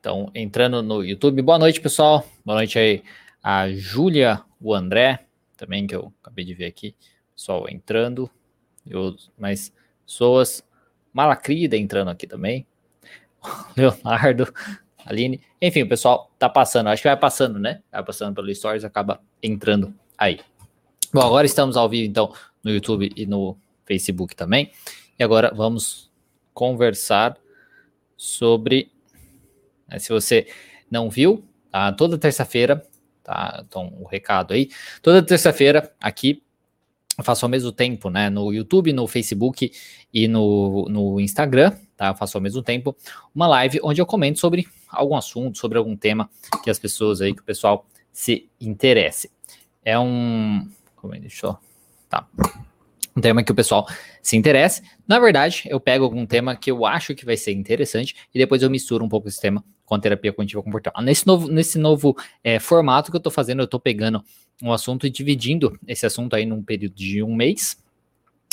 Então, entrando no YouTube. Boa noite, pessoal. Boa noite aí a Júlia, o André, também que eu acabei de ver aqui. Pessoal entrando. Eu, mais pessoas. Malacrida entrando aqui também. Leonardo, Aline. Enfim, o pessoal tá passando. Acho que vai passando, né? Vai passando pelo Stories, acaba entrando aí. Bom, agora estamos ao vivo, então, no YouTube e no Facebook também. E agora vamos conversar sobre. Né, se você não viu, tá? toda terça-feira, tá? Então, o recado aí. Toda terça-feira, aqui, eu faço ao mesmo tempo, né? No YouTube, no Facebook e no, no Instagram, tá? Eu faço ao mesmo tempo uma live onde eu comento sobre algum assunto, sobre algum tema que as pessoas aí, que o pessoal se interesse. É um. Como é? Deixa eu. Tá um tema que o pessoal se interesse. Na verdade, eu pego algum tema que eu acho que vai ser interessante e depois eu misturo um pouco esse tema com a terapia cognitiva comportamental. Nesse novo, nesse novo é, formato que eu estou fazendo, eu estou pegando um assunto e dividindo esse assunto aí num período de um mês.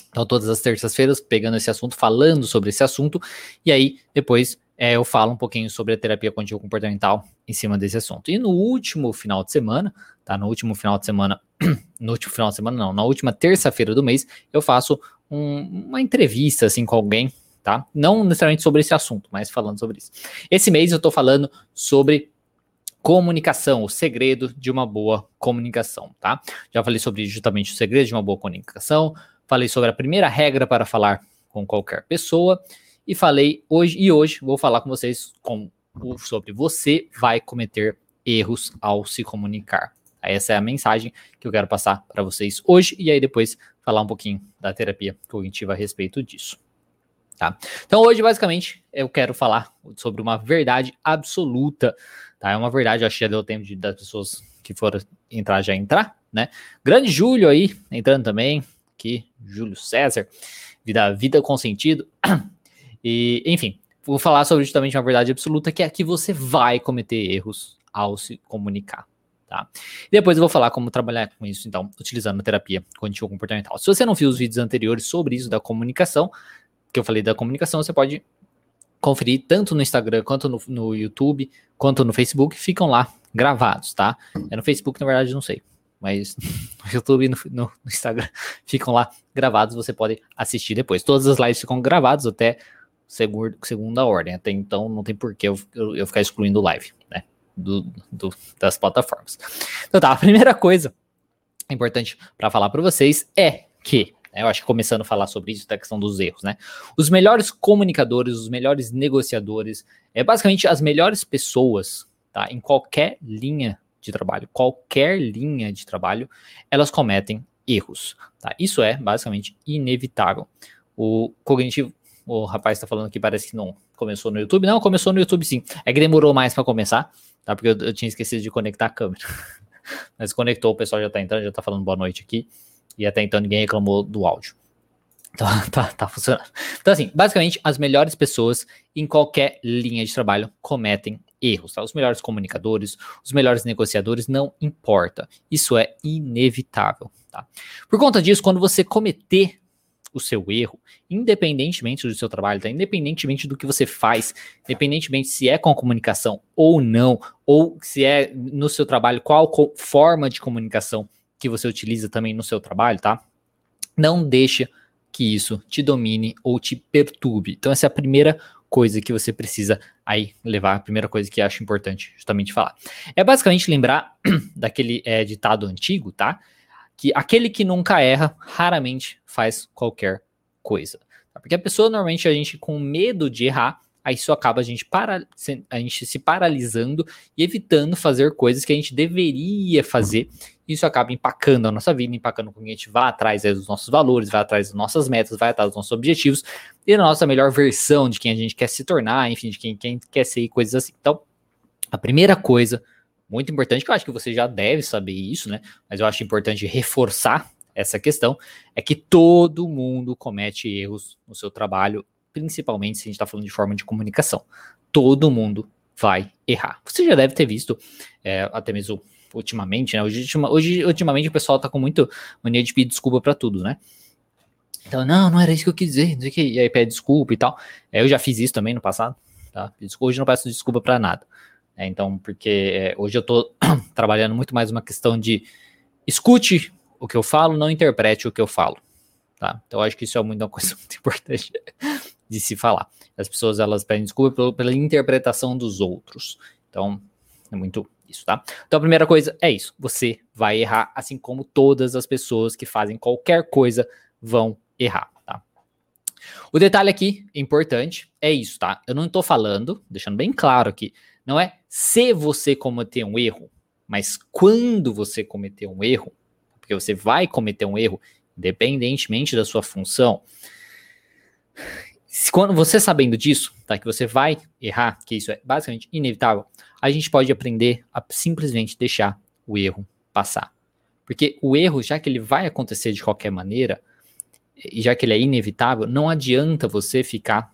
Então, todas as terças-feiras, pegando esse assunto, falando sobre esse assunto, e aí depois é, eu falo um pouquinho sobre a terapia cognitivo comportamental em cima desse assunto. E no último final de semana, tá? No último final de semana, no último final de semana não, na última terça-feira do mês, eu faço um, uma entrevista assim com alguém, tá? Não necessariamente sobre esse assunto, mas falando sobre isso. Esse mês eu tô falando sobre comunicação, o segredo de uma boa comunicação, tá? Já falei sobre justamente o segredo de uma boa comunicação, falei sobre a primeira regra para falar com qualquer pessoa e falei hoje e hoje vou falar com vocês com, sobre você vai cometer erros ao se comunicar. Essa é a mensagem que eu quero passar para vocês hoje e aí depois falar um pouquinho da terapia cognitiva a respeito disso. Tá? Então hoje basicamente eu quero falar sobre uma verdade absoluta, tá? É uma verdade, acho que já deu tempo de, das pessoas que foram entrar já entrar, né? Grande Júlio aí entrando também, aqui, Júlio César, vida vida com sentido. E, enfim, vou falar sobre justamente uma verdade absoluta, que é que você vai cometer erros ao se comunicar. Tá? Depois eu vou falar como trabalhar com isso, então, utilizando a terapia cognitivo comportamental. Se você não viu os vídeos anteriores sobre isso da comunicação, que eu falei da comunicação, você pode conferir tanto no Instagram quanto no, no YouTube, quanto no Facebook, ficam lá gravados, tá? É no Facebook, na verdade, não sei. Mas no YouTube e no, no, Instagram ficam lá gravados, você pode assistir depois. Todas as lives ficam gravadas até segunda, segunda ordem. Até então não tem porquê eu, eu, eu ficar excluindo live, né? Do, do, das plataformas. Então tá, a primeira coisa importante para falar para vocês é que, né, eu acho que começando a falar sobre isso, da questão dos erros, né? Os melhores comunicadores, os melhores negociadores, é basicamente as melhores pessoas, tá? Em qualquer linha de trabalho, qualquer linha de trabalho, elas cometem erros, tá? Isso é basicamente inevitável. O cognitivo o rapaz está falando que parece que não começou no YouTube. Não, começou no YouTube sim. É que demorou mais para começar, tá? Porque eu, eu, tinha esquecido de conectar a câmera. Mas conectou, o pessoal já está entrando, já está falando boa noite aqui. E até então ninguém reclamou do áudio. Então, tá, tá funcionando. Então, assim, basicamente, as melhores pessoas em qualquer linha de trabalho cometem erros, tá? Os melhores comunicadores, os melhores negociadores, não importa. Isso é inevitável, tá? Por conta disso, quando você cometer o seu erro, independentemente do seu trabalho, tá? independentemente do que você faz, independentemente se é com comunicação ou não, ou se é no seu trabalho, qual forma de comunicação que você utiliza também no seu trabalho, tá? Não deixe que isso te domine ou te perturbe. Então, essa é a primeira coisa que você precisa aí levar, a primeira coisa que acho importante justamente falar. É basicamente lembrar daquele é, ditado antigo, tá? que aquele que nunca erra raramente faz qualquer coisa. Porque a pessoa, normalmente, a gente com medo de errar, aí isso acaba a gente, para, a gente se paralisando e evitando fazer coisas que a gente deveria fazer. Isso acaba empacando a nossa vida, empacando com que a gente vá atrás dos nossos valores, vai atrás das nossas metas, vai atrás dos nossos objetivos e da nossa melhor versão de quem a gente quer se tornar, enfim, de quem, quem quer ser e coisas assim. Então, a primeira coisa muito importante, que eu acho que você já deve saber isso, né? Mas eu acho importante reforçar essa questão, é que todo mundo comete erros no seu trabalho, principalmente se a gente está falando de forma de comunicação. Todo mundo vai errar. Você já deve ter visto, é, até mesmo ultimamente, né? Hoje, hoje, ultimamente o pessoal tá com muito mania de pedir desculpa para tudo, né? Então, não, não era isso que eu quis dizer, não sei que, e aí pede desculpa e tal. É, eu já fiz isso também no passado, tá? Hoje não peço desculpa para nada. É, então, porque é, hoje eu estou trabalhando muito mais uma questão de escute o que eu falo, não interprete o que eu falo. Tá? Então, acho que isso é muito, uma coisa muito importante de se falar. As pessoas elas pedem desculpa pela, pela interpretação dos outros. Então, é muito isso, tá? Então, a primeira coisa é isso. Você vai errar, assim como todas as pessoas que fazem qualquer coisa vão errar, tá? O detalhe aqui, importante, é isso, tá? Eu não estou falando, deixando bem claro aqui, não é se você cometer um erro, mas quando você cometer um erro, porque você vai cometer um erro, independentemente da sua função. Se, quando você sabendo disso, tá, que você vai errar, que isso é basicamente inevitável, a gente pode aprender a simplesmente deixar o erro passar. Porque o erro, já que ele vai acontecer de qualquer maneira, e já que ele é inevitável, não adianta você ficar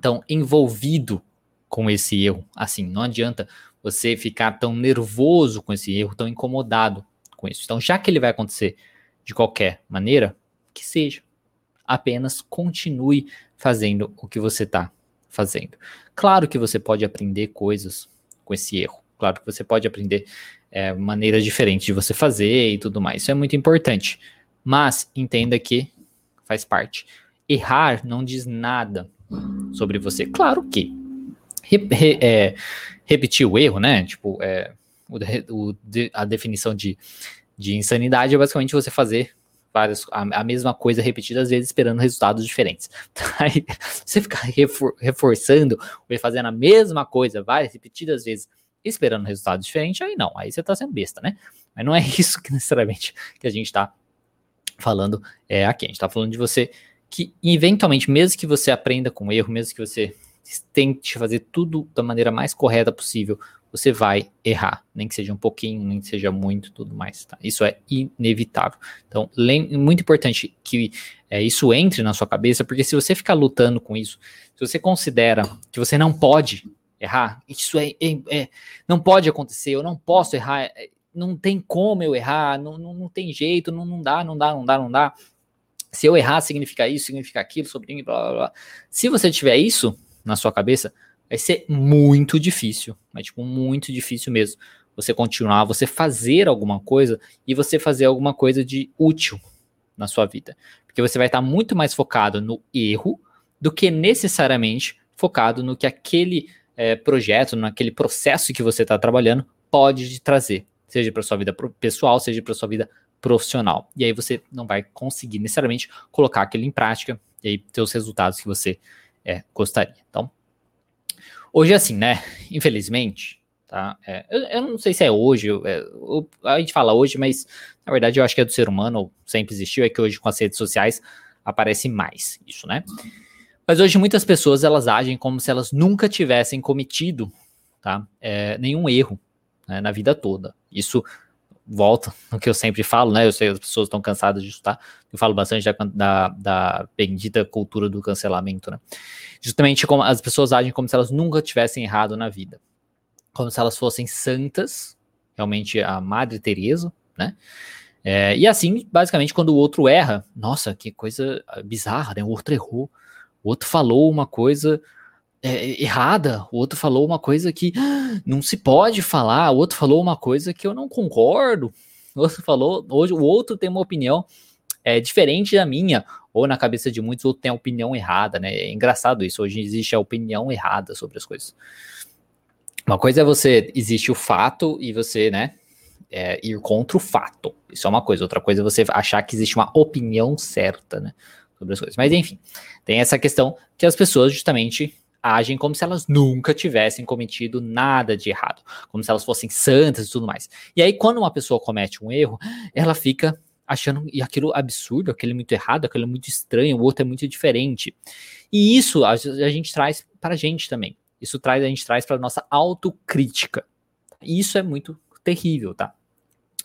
tão envolvido com esse erro. Assim, não adianta você ficar tão nervoso com esse erro, tão incomodado com isso. Então, já que ele vai acontecer de qualquer maneira, que seja. Apenas continue fazendo o que você está fazendo. Claro que você pode aprender coisas com esse erro. Claro que você pode aprender é, maneiras diferentes de você fazer e tudo mais. Isso é muito importante. Mas entenda que faz parte. Errar não diz nada sobre você. Claro que re, re, é, repetir o erro, né? Tipo, é, o, o, a definição de, de insanidade é basicamente você fazer várias, a, a, mesma coisa repetidas vezes esperando resultados diferentes. Aí, você ficar refor, reforçando fazendo a mesma coisa várias repetidas vezes esperando resultados diferentes, aí não, aí você está sendo besta, né? Mas não é isso que necessariamente que a gente está falando é, aqui. A gente está falando de você que, eventualmente, mesmo que você aprenda com erro, mesmo que você tente fazer tudo da maneira mais correta possível, você vai errar, nem que seja um pouquinho, nem que seja muito, tudo mais. Tá? Isso é inevitável. Então, muito importante que é, isso entre na sua cabeça, porque se você ficar lutando com isso, se você considera que você não pode errar, isso é, é, é não pode acontecer, eu não posso errar, é, não tem como eu errar, não, não, não tem jeito, não, não dá, não dá, não dá, não dá. Se eu errar, significa isso, significa aquilo, sobre blá, blá, blá. Se você tiver isso, na sua cabeça, vai ser muito difícil, mas tipo, muito difícil mesmo. Você continuar, você fazer alguma coisa e você fazer alguma coisa de útil na sua vida. Porque você vai estar muito mais focado no erro do que necessariamente focado no que aquele é, projeto, naquele processo que você está trabalhando pode te trazer, seja para sua vida pessoal, seja para sua vida profissional. E aí você não vai conseguir necessariamente colocar aquilo em prática e aí ter os resultados que você é, gostaria. Então, hoje é assim, né? Infelizmente, tá? É, eu, eu, não sei se é hoje, é, a gente fala hoje, mas na verdade eu acho que é do ser humano, sempre existiu, é que hoje com as redes sociais aparece mais isso, né? Mas hoje muitas pessoas elas agem como se elas nunca tivessem cometido, tá? É, nenhum erro né, na vida toda. Isso volta no que eu sempre falo, né? Eu sei as pessoas estão cansadas disso, tá? Eu falo bastante da, da, da, bendita cultura do cancelamento, né? Justamente como as pessoas agem como se elas nunca tivessem errado na vida. Como se elas fossem santas, realmente a Madre Teresa, né? É, e assim, basicamente, quando o outro erra, nossa, que coisa bizarra, né? O outro errou, o outro falou uma coisa é, errada, o outro falou uma coisa que não se pode falar, o outro falou uma coisa que eu não concordo, o outro falou, hoje o outro tem uma opinião é, diferente da minha, ou na cabeça de muitos, o outro tem a opinião errada, né? É engraçado isso, hoje existe a opinião errada sobre as coisas. Uma coisa é você, existe o fato e você, né, é, ir contra o fato. Isso é uma coisa. Outra coisa é você achar que existe uma opinião certa, né, sobre as coisas. Mas enfim, tem essa questão que as pessoas justamente agem como se elas nunca tivessem cometido nada de errado, como se elas fossem santas e tudo mais. E aí, quando uma pessoa comete um erro, ela fica achando aquilo absurdo, aquele muito errado, aquele muito estranho, o outro é muito diferente. E isso a, a gente traz para a gente também. Isso traz a gente traz para nossa autocrítica. E isso é muito terrível, tá?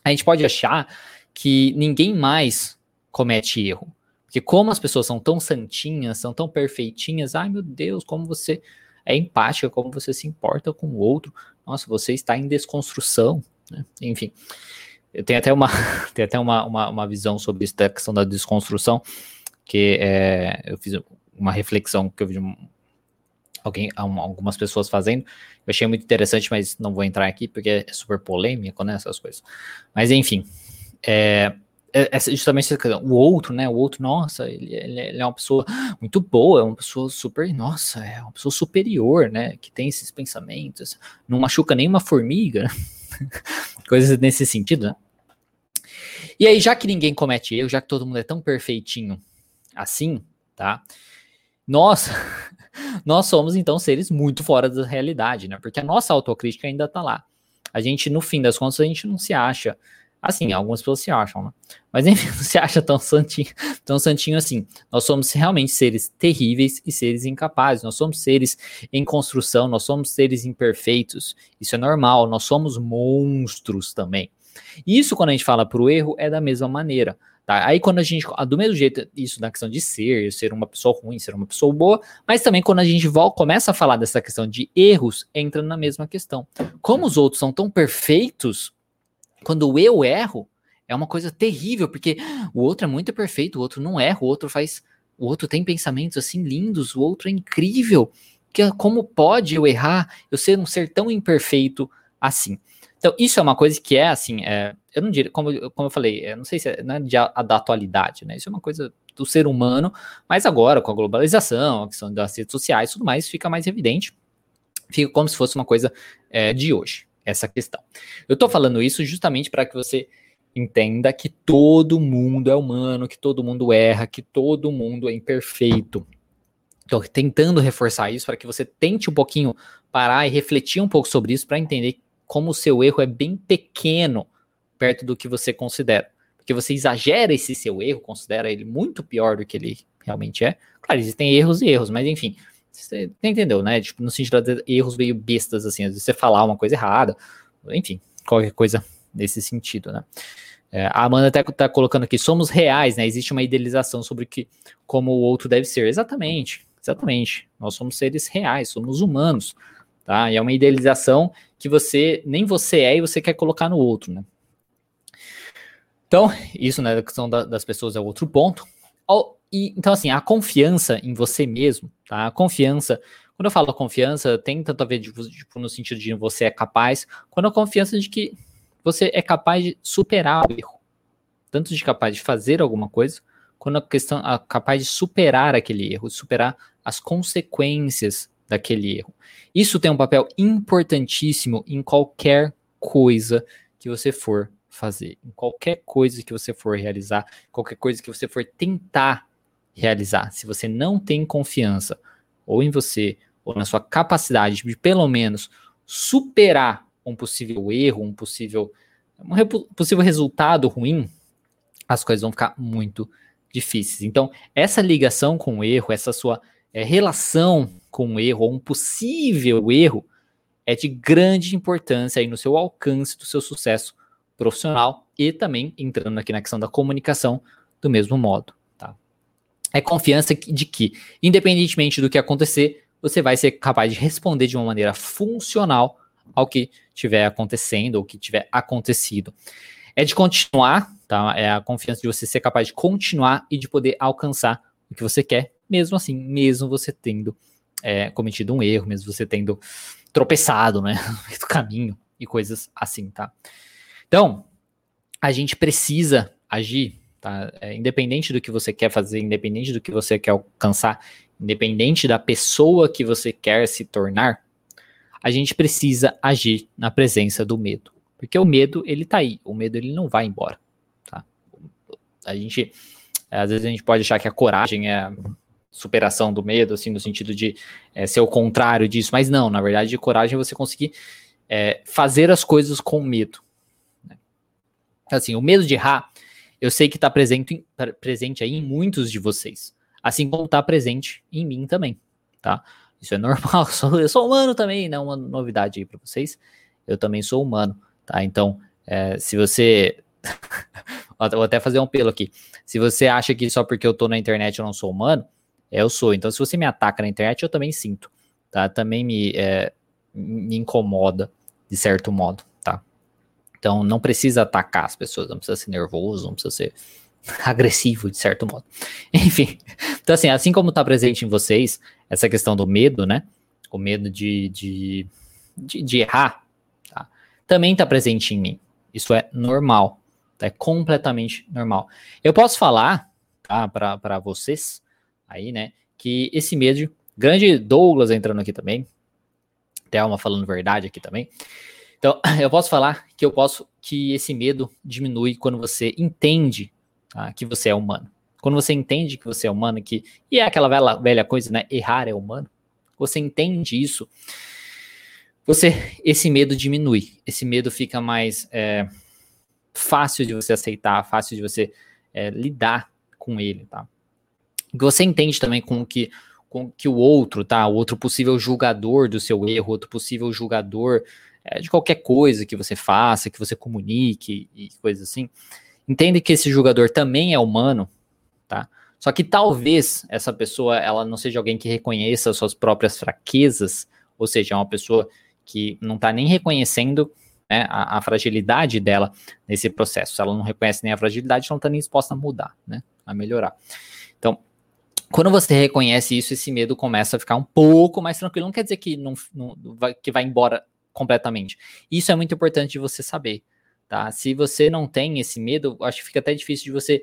A gente pode achar que ninguém mais comete erro. Porque como as pessoas são tão santinhas, são tão perfeitinhas, ai meu Deus, como você é empática, como você se importa com o outro. Nossa, você está em desconstrução, né? Enfim. Eu tenho até uma, tenho até uma, uma, uma, visão sobre isso, da questão da desconstrução, que é, eu fiz uma reflexão que eu vi alguém, algumas pessoas fazendo. Eu achei muito interessante, mas não vou entrar aqui porque é super polêmico, né? Essas coisas. Mas enfim, é, é, é justamente o outro, né? O outro, nossa, ele, ele, é uma pessoa muito boa, é uma pessoa super, nossa, é uma pessoa superior, né? Que tem esses pensamentos, não machuca nenhuma formiga, coisas nesse sentido, né? E aí, já que ninguém comete erro, já que todo mundo é tão perfeitinho assim, tá? Nós, nós somos então seres muito fora da realidade, né? Porque a nossa autocrítica ainda tá lá. A gente, no fim das contas, a gente não se acha Assim, algumas pessoas se acham, né? Mas enfim, não se acha tão santinho, tão santinho assim. Nós somos realmente seres terríveis e seres incapazes. Nós somos seres em construção, nós somos seres imperfeitos. Isso é normal. Nós somos monstros também. Isso, quando a gente fala para o erro, é da mesma maneira. Tá? Aí, quando a gente, do mesmo jeito, isso na questão de ser, ser uma pessoa ruim, ser uma pessoa boa, mas também quando a gente volta, começa a falar dessa questão de erros, entra na mesma questão. Como os outros são tão perfeitos, quando eu erro, é uma coisa terrível, porque o outro é muito perfeito, o outro não erra, o outro faz. O outro tem pensamentos assim lindos, o outro é incrível. Que, como pode eu errar, eu ser um ser tão imperfeito assim? Então, isso é uma coisa que é assim, é, eu não diria, como, como eu falei, eu não sei se é, é de, a, da atualidade, né? Isso é uma coisa do ser humano, mas agora, com a globalização, a questão das redes sociais tudo mais, fica mais evidente, fica como se fosse uma coisa é, de hoje essa questão. Eu estou falando isso justamente para que você entenda que todo mundo é humano, que todo mundo erra, que todo mundo é imperfeito. Estou tentando reforçar isso para que você tente um pouquinho parar e refletir um pouco sobre isso para entender como o seu erro é bem pequeno perto do que você considera. Porque você exagera esse seu erro, considera ele muito pior do que ele realmente é. Claro, existem erros e erros, mas enfim, você entendeu, né? Tipo, no sentido de erros meio bestas, assim, às vezes você falar uma coisa errada, enfim, qualquer coisa nesse sentido, né? É, a Amanda até tá colocando aqui, somos reais, né? Existe uma idealização sobre que, como o outro deve ser. Exatamente, exatamente. Nós somos seres reais, somos humanos, tá? E é uma idealização que você, nem você é e você quer colocar no outro, né? Então, isso, né, a questão da, das pessoas é outro ponto. E, então, assim, a confiança em você mesmo, tá? A confiança, quando eu falo confiança, tem tanto a ver de, tipo, no sentido de você é capaz, quando a confiança de que você é capaz de superar o erro. Tanto de capaz de fazer alguma coisa, quando a questão a capaz de superar aquele erro, superar as consequências daquele erro. Isso tem um papel importantíssimo em qualquer coisa que você for fazer, em qualquer coisa que você for realizar, qualquer coisa que você for tentar realizar. Se você não tem confiança ou em você, ou na sua capacidade de pelo menos superar um possível erro, um possível, um possível resultado ruim, as coisas vão ficar muito difíceis. Então, essa ligação com o erro, essa sua é, relação com o erro, ou um possível erro, é de grande importância aí no seu alcance do seu sucesso profissional e também entrando aqui na questão da comunicação do mesmo modo é confiança de que, independentemente do que acontecer, você vai ser capaz de responder de uma maneira funcional ao que estiver acontecendo ou que tiver acontecido. É de continuar, tá? É a confiança de você ser capaz de continuar e de poder alcançar o que você quer, mesmo assim, mesmo você tendo é, cometido um erro, mesmo você tendo tropeçado, né, no caminho e coisas assim, tá? Então, a gente precisa agir Tá? É, independente do que você quer fazer, independente do que você quer alcançar, independente da pessoa que você quer se tornar, a gente precisa agir na presença do medo. Porque o medo, ele tá aí. O medo, ele não vai embora. Tá? A gente, às vezes a gente pode achar que a coragem é superação do medo, assim, no sentido de é, ser o contrário disso. Mas não, na verdade, coragem é você conseguir é, fazer as coisas com medo. Né? Assim, o medo de errar, eu sei que está presente, presente aí em muitos de vocês. Assim como está presente em mim também, tá? Isso é normal, eu sou humano também, não é uma novidade aí para vocês. Eu também sou humano, tá? Então, é, se você. vou até fazer um pelo aqui. Se você acha que só porque eu tô na internet eu não sou humano, eu sou. Então, se você me ataca na internet, eu também sinto, tá? Também me, é, me incomoda, de certo modo. Então não precisa atacar as pessoas, não precisa ser nervoso, não precisa ser agressivo de certo modo. Enfim, então assim, assim como está presente em vocês essa questão do medo, né? o medo de, de, de, de errar, tá? também está presente em mim. Isso é normal, tá? é completamente normal. Eu posso falar tá, para vocês aí, né, que esse medo, grande Douglas entrando aqui também, Thelma falando verdade aqui também. Então, eu posso falar que eu posso que esse medo diminui quando você entende tá, que você é humano. Quando você entende que você é humano, que e é aquela velha, velha coisa, né? Errar é humano. Você entende isso, você esse medo diminui. Esse medo fica mais é, fácil de você aceitar, fácil de você é, lidar com ele, tá? Você entende também com que com que o outro, tá? O outro possível julgador do seu erro, outro possível julgador é, de qualquer coisa que você faça, que você comunique e coisas assim. Entende que esse julgador também é humano, tá? Só que talvez essa pessoa ela não seja alguém que reconheça suas próprias fraquezas, ou seja, é uma pessoa que não está nem reconhecendo né, a, a, fragilidade dela nesse processo. Se ela não reconhece nem a fragilidade, não está nem disposta a mudar, né, a melhorar. Então, quando você reconhece isso, esse medo começa a ficar um pouco mais tranquilo. Não quer dizer que, não, não vai, que vai embora completamente. Isso é muito importante de você saber, tá? Se você não tem esse medo, acho que fica até difícil de você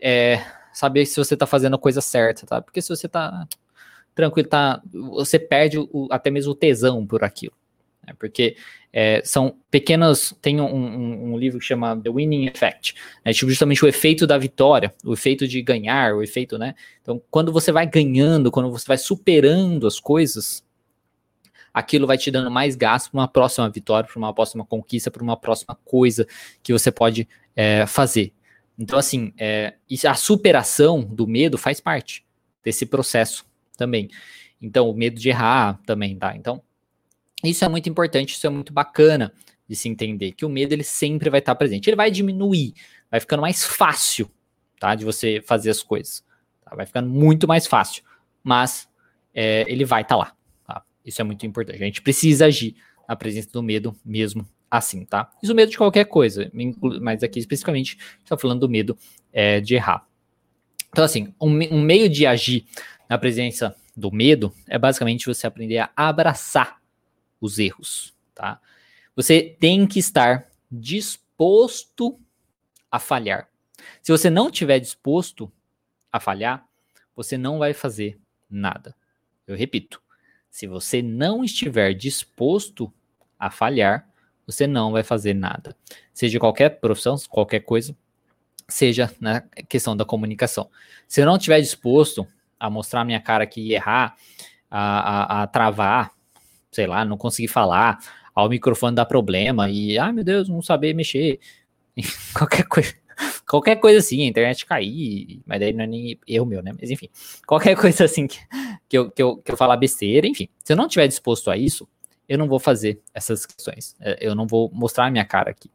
é, saber se você está fazendo a coisa certa, tá? Porque se você está tranquilo, tá, você perde o, até mesmo o tesão por aquilo. Né? Porque é, são pequenas. Tem um, um, um, livro que chama The Winning Effect, né? tipo, justamente o efeito da vitória, o efeito de ganhar, o efeito, né? Então, quando você vai ganhando, quando você vai superando as coisas, aquilo vai te dando mais gasto para uma próxima vitória, para uma próxima conquista, para uma próxima coisa que você pode é, fazer. Então, assim, é, a superação do medo faz parte desse processo também. Então, o medo de errar também, tá? Então, isso é muito importante, isso é muito bacana de se entender, que o medo ele sempre vai estar presente. Ele vai diminuir, vai ficando mais fácil, tá? De você fazer as coisas. Tá? Vai ficando muito mais fácil, mas é, ele vai estar lá. Isso é muito importante. A gente precisa agir na presença do medo mesmo assim, tá? Isso medo de qualquer coisa, mas aqui especificamente está falando do medo é, de errar. Então, assim, um, um meio de agir na presença do medo é basicamente você aprender a abraçar os erros, tá? Você tem que estar disposto a falhar. Se você não estiver disposto a falhar, você não vai fazer nada. Eu repito, se você não estiver disposto a falhar, você não vai fazer nada. Seja qualquer profissão, qualquer coisa, seja na questão da comunicação. Se eu não estiver disposto a mostrar minha cara aqui e errar, a, a, a travar, sei lá, não conseguir falar, ao microfone dar problema e, ai ah, meu Deus, não saber mexer, qualquer coisa, qualquer coisa assim, a internet cair, mas daí não é nem eu meu, né? Mas enfim, qualquer coisa assim que, que, eu, que, eu, que eu falar besteira, enfim, se eu não estiver disposto a isso, eu não vou fazer essas questões, é, eu não vou mostrar a minha cara aqui.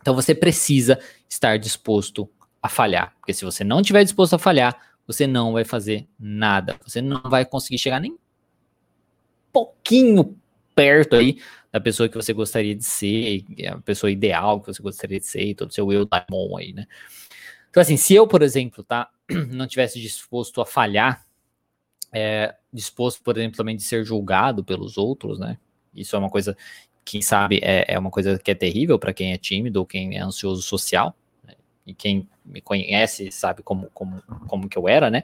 Então você precisa estar disposto a falhar, porque se você não estiver disposto a falhar, você não vai fazer nada, você não vai conseguir chegar nem pouquinho perto aí da pessoa que você gostaria de ser, a pessoa ideal que você gostaria de ser, todo o seu eu diamond aí, né? Então, assim, se eu, por exemplo, tá, não tivesse disposto a falhar, é, disposto, por exemplo, também de ser julgado pelos outros, né? Isso é uma coisa, quem sabe, é, é uma coisa que é terrível para quem é tímido ou quem é ansioso social, né? e quem me conhece sabe como, como, como que eu era, né?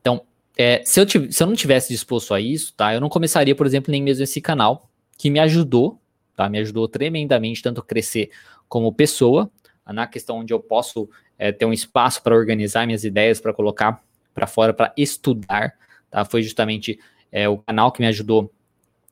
Então, é, se, eu se eu não tivesse disposto a isso, tá? Eu não começaria, por exemplo, nem mesmo esse canal, que me ajudou, tá? Me ajudou tremendamente, tanto crescer como pessoa, na questão onde eu posso é, ter um espaço para organizar minhas ideias, para colocar para fora, para estudar, tá? Foi justamente é, o canal que me ajudou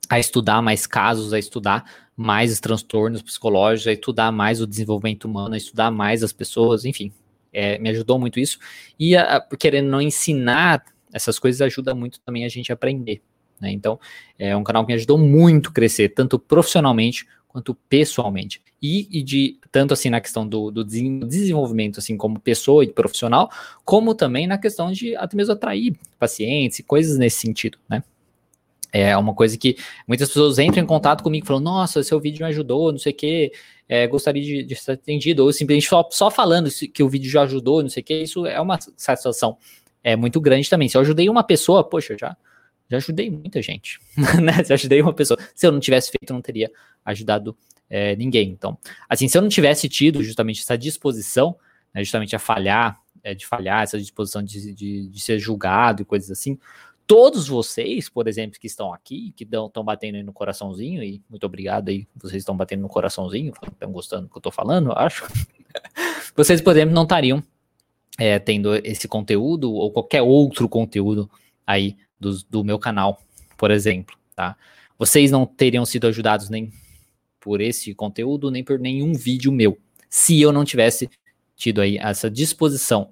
a estudar mais casos, a estudar mais os transtornos psicológicos, a estudar mais o desenvolvimento humano, a estudar mais as pessoas, enfim, é, me ajudou muito isso. E a, querendo não ensinar essas coisas ajuda muito também a gente a aprender. Né? Então, é um canal que me ajudou muito a crescer, tanto profissionalmente quanto pessoalmente. E, e, de tanto assim na questão do, do, desenvolvimento, assim, como pessoa e profissional, como também na questão de até mesmo atrair pacientes e coisas nesse sentido, né? É uma coisa que muitas pessoas entram em contato comigo falam, nossa, seu vídeo me ajudou, não sei o quê, é, gostaria de, de ser atendido, ou simplesmente só, só falando que o vídeo já ajudou, não sei o quê, isso é uma satisfação é muito grande também. Se eu ajudei uma pessoa, poxa, já, já ajudei muita gente, né? Já ajudei uma pessoa. Se eu não tivesse feito, eu não teria ajudado é, ninguém. Então, assim, se eu não tivesse tido justamente essa disposição, né, justamente a falhar, é, de falhar, essa disposição de, de, de, ser julgado e coisas assim, todos vocês, por exemplo, que estão aqui, que estão batendo aí no coraçãozinho, e muito obrigado aí, vocês estão batendo no coraçãozinho, estão gostando do que eu estou falando, eu acho. vocês, por exemplo, não estariam é, tendo esse conteúdo ou qualquer outro conteúdo aí do, meu canal, por exemplo, tá? Vocês não teriam sido ajudados nem por esse conteúdo, nem por nenhum vídeo meu, se eu não tivesse tido aí essa disposição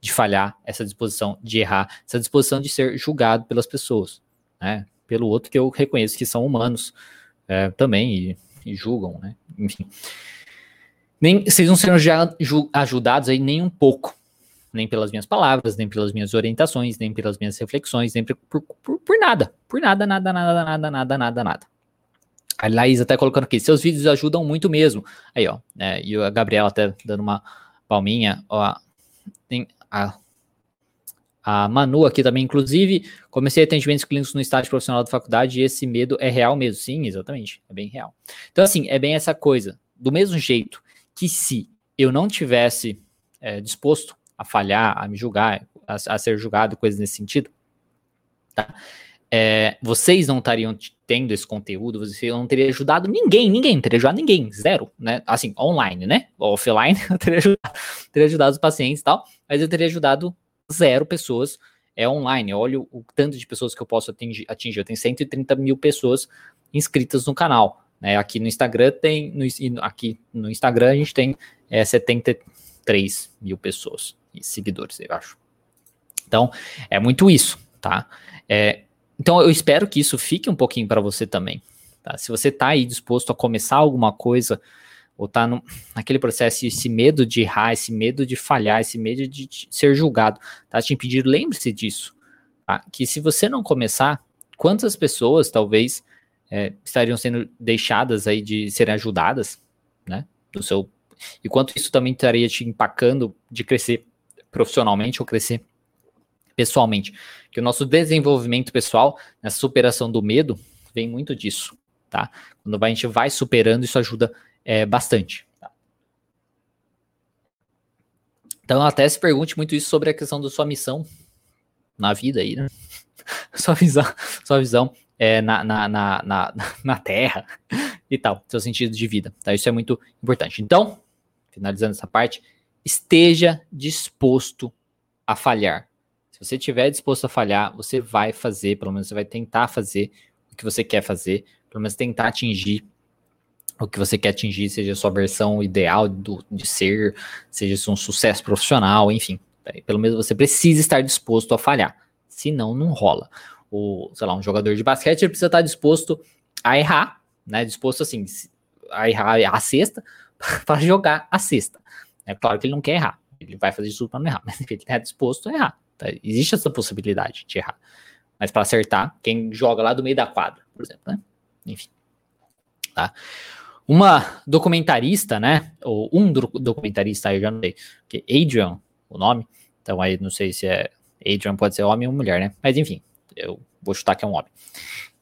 de falhar, essa disposição de errar, essa disposição de ser julgado pelas pessoas, né? Pelo outro que eu reconheço que são humanos é, também e, e, julgam, né? Enfim. Nem, vocês não serão já ajudados aí nem um pouco, nem pelas minhas palavras, nem pelas minhas orientações, nem pelas minhas reflexões, nem por, por, por, nada, por nada, nada, nada, nada, nada, nada, nada. A Laís até colocando aqui, seus vídeos ajudam muito mesmo. Aí, ó, né, e a Gabriela até dando uma palminha, ó, tem a, a Manu aqui também, inclusive, comecei atendimentos clínicos no estágio profissional da faculdade e esse medo é real mesmo. Sim, exatamente, é bem real. Então, assim, é bem essa coisa. Do mesmo jeito que se eu não tivesse é, disposto a falhar, a me julgar, a, a ser julgado, coisas nesse sentido, tá? é, vocês não estariam tendo esse conteúdo, você não teria ajudado ninguém, ninguém, teria ajudado ninguém, zero, né? Assim, online, né? Offline, eu teria ajudado, teria ajudado os pacientes e tal, mas eu teria ajudado zero pessoas é online. Olha o, tanto de pessoas que eu posso atingir, atingir. Eu tenho 130 mil pessoas inscritas no canal. Né? Aqui no Instagram tem. No, aqui no Instagram a gente tem é, 73 mil pessoas seguidores, eu acho. Então, é muito isso, tá? É, então eu espero que isso fique um pouquinho para você também. Tá? Se você está aí disposto a começar alguma coisa, ou está naquele processo, esse medo de errar, esse medo de falhar, esse medo de ser julgado, tá te impedindo, lembre-se disso. Tá? Que se você não começar, quantas pessoas talvez é, estariam sendo deixadas aí de serem ajudadas, né? Do seu, e quanto isso também estaria te empacando de crescer profissionalmente ou crescer pessoalmente. Que o nosso desenvolvimento pessoal, nessa superação do medo, vem muito disso, tá? Quando a gente vai superando, isso ajuda é, bastante. Tá? Então, até se pergunte muito isso sobre a questão da sua missão na vida aí, né? sua visão, sua visão é, na, na, na, na, na Terra e tal, seu sentido de vida, tá? Isso é muito importante. Então, finalizando essa parte, esteja disposto a falhar. Se você estiver disposto a falhar, você vai fazer, pelo menos você vai tentar fazer o que você quer fazer, pelo menos tentar atingir o que você quer atingir, seja sua versão ideal do, de ser, seja um sucesso profissional, enfim. Pelo menos você precisa estar disposto a falhar. Senão, não rola. O, sei lá, um jogador de basquete precisa estar disposto a errar, né? Disposto assim, a errar a cesta para jogar a cesta. É claro que ele não quer errar. Ele vai fazer isso para não errar, mas ele está disposto a errar. Tá? Existe essa possibilidade de errar. Mas para acertar, quem joga lá do meio da quadra, por exemplo, né? Enfim. Tá? Uma documentarista, né? Ou um documentarista, eu já não sei, que é Adrian, o nome. Então aí não sei se é Adrian pode ser homem ou mulher, né? Mas enfim, eu vou chutar que é um homem.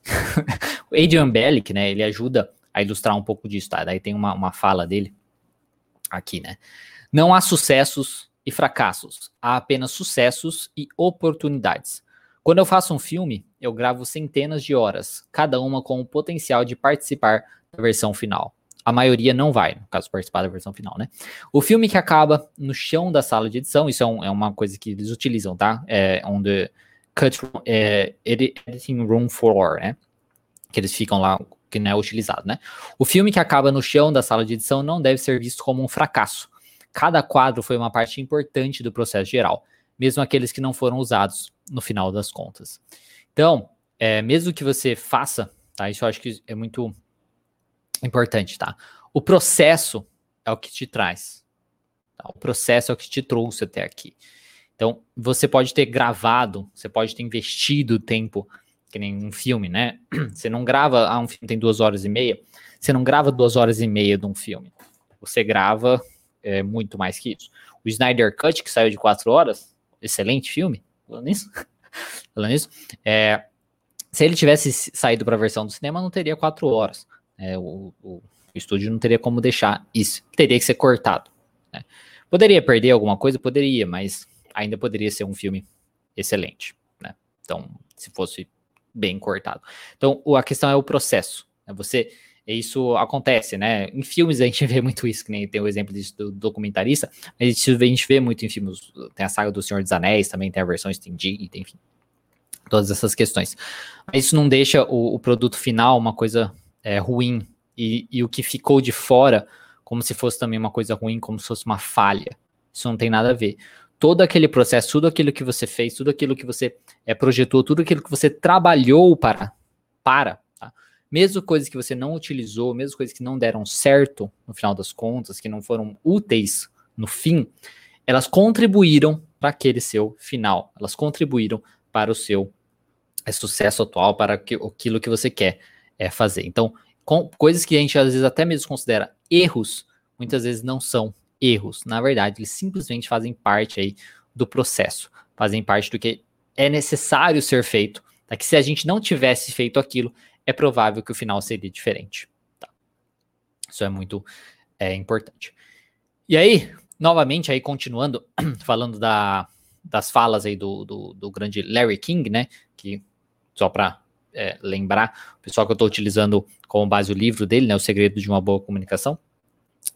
o Adrian Bellick, né? Ele ajuda a ilustrar um pouco disso, tá? Daí tem uma, uma fala dele aqui, né? Não há sucessos e fracassos, há apenas sucessos e oportunidades. Quando eu faço um filme, eu gravo centenas de horas, cada uma com o potencial de participar da versão final. A maioria não vai, no caso, participar da versão final, né? O filme que acaba no chão da sala de edição, isso é, um, é uma coisa que eles utilizam, tá? É on the cut é, editing room floor, né? Que eles ficam lá, que não é utilizado, né? O filme que acaba no chão da sala de edição não deve ser visto como um fracasso Cada quadro foi uma parte importante do processo geral, mesmo aqueles que não foram usados no final das contas. Então, é, mesmo que você faça, tá? Isso eu acho que é muito importante, tá? O processo é o que te traz. Tá? O processo é o que te trouxe até aqui. Então, você pode ter gravado, você pode ter investido tempo, que nem um filme, né? Você não grava, ah, um filme tem duas horas e meia, você não grava duas horas e meia de um filme. Você grava é, muito mais que isso. O Snyder Cut, que saiu de quatro horas, excelente filme, falando nisso, falando nisso, é, Se ele tivesse saído para a versão do cinema, não teria quatro horas. É, o, o, o, estúdio não teria como deixar isso. Teria que ser cortado. Né? Poderia perder alguma coisa? Poderia, mas ainda poderia ser um filme excelente. Né? Então, se fosse bem cortado. Então, a questão é o processo. Né? Você isso acontece, né? Em filmes a gente vê muito isso, que nem tem o exemplo disso do documentarista, a gente, a gente vê muito em filmes, tem a saga do Senhor dos Anéis, também tem a versão estendida, enfim, todas essas questões. Mas isso não deixa o, o produto final uma coisa é, ruim, e, e o que ficou de fora como se fosse também uma coisa ruim, como se fosse uma falha. Isso não tem nada a ver. Todo aquele processo, tudo aquilo que você fez, tudo aquilo que você é, projetou, tudo aquilo que você trabalhou para, para mesmo coisas que você não utilizou, mesmo coisas que não deram certo no final das contas, que não foram úteis no fim, elas contribuíram para aquele seu final, elas contribuíram para o seu é, sucesso atual, para aquilo que você quer é, fazer. Então, com, coisas que a gente às vezes até mesmo considera erros, muitas vezes não são erros. Na verdade, eles simplesmente fazem parte aí do processo, fazem parte do que é necessário ser feito. Tá? Que se a gente não tivesse feito aquilo, é provável que o final seria diferente. Tá? Isso é muito é, importante. E aí, novamente, aí continuando, falando da, das falas aí do, do, do, grande Larry King, né? Que só para é, lembrar, o pessoal que eu estou utilizando como base o livro dele, né? O Segredo de uma Boa Comunicação,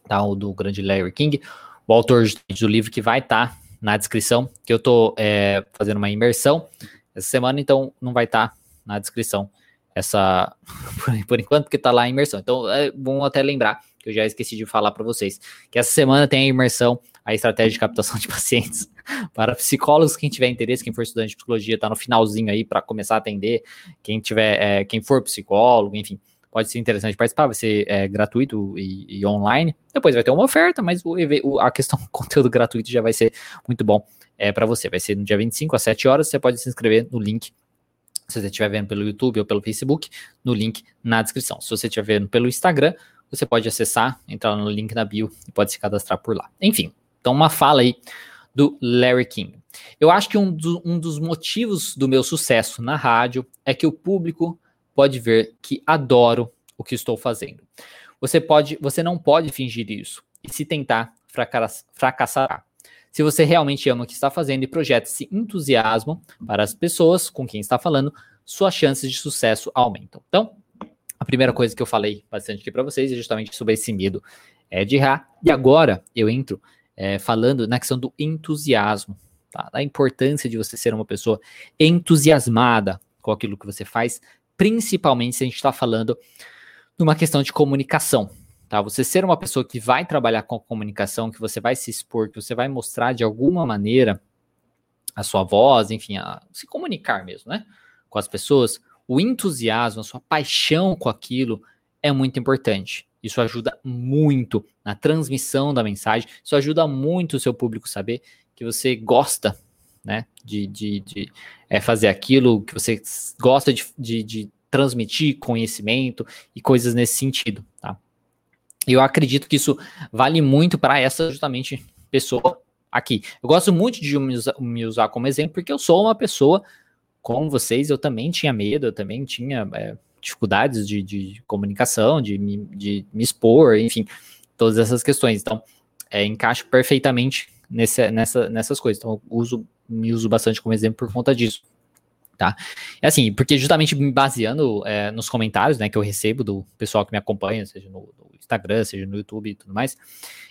tá? O do grande Larry King, o autor do livro que vai estar tá na descrição, que eu estou é, fazendo uma imersão essa semana, então não vai estar tá na descrição essa por, enquanto porque tá lá a imersão. Então é bom até lembrar que eu já esqueci de falar para vocês que essa semana tem a imersão a estratégia de captação de pacientes para psicólogos quem tiver interesse, quem for estudante de psicologia tá no finalzinho aí para começar a atender, quem tiver é, quem for psicólogo, enfim, pode ser interessante participar, vai ser é, gratuito e, e, online. Depois vai ter uma oferta, mas o, o, a questão do conteúdo gratuito já vai ser muito bom é, para você. Vai ser no dia 25 às 7 horas, você pode se inscrever no link se você estiver vendo pelo YouTube ou pelo Facebook, no link na descrição. Se você estiver vendo pelo Instagram, você pode acessar, entrar no link na bio e pode se cadastrar por lá. Enfim, então uma fala aí do Larry King. Eu acho que um, do, um dos motivos do meu sucesso na rádio é que o público pode ver que adoro o que estou fazendo. Você pode, você não pode fingir isso. E se tentar, fracassará. Se você realmente ama o que está fazendo e projeta esse entusiasmo para as pessoas com quem está falando, suas chances de sucesso aumentam. Então, a primeira coisa que eu falei bastante aqui para vocês é justamente sobre esse medo é, de errar. E agora eu entro é, falando na questão do entusiasmo, tá? da importância de você ser uma pessoa entusiasmada com aquilo que você faz, principalmente se a gente está falando numa questão de comunicação. Tá? Você ser uma pessoa que vai trabalhar com comunicação, que você vai se expor, que você vai mostrar de alguma maneira a sua voz, enfim, a se comunicar mesmo, né? Com as pessoas, o entusiasmo, a sua paixão com aquilo é muito importante. Isso ajuda muito na transmissão da mensagem, isso ajuda muito o seu público saber que você gosta, né, de, de, de é, fazer aquilo, que você gosta de, de, de transmitir conhecimento e coisas nesse sentido, tá? Eu acredito que isso vale muito para essa justamente pessoa aqui. Eu gosto muito de me usar, me usar, como exemplo, porque eu sou uma pessoa, como vocês, eu também tinha medo, eu também tinha é, dificuldades de, de, comunicação, de me, de me expor, enfim, todas essas questões. Então, é, encaixo perfeitamente nesse, nessa, nessas coisas. Então, uso, me uso bastante como exemplo por conta disso. Tá? É assim, porque justamente me baseando é, nos comentários né, que eu recebo do pessoal que me acompanha, seja no, no Instagram, seja no YouTube e tudo mais,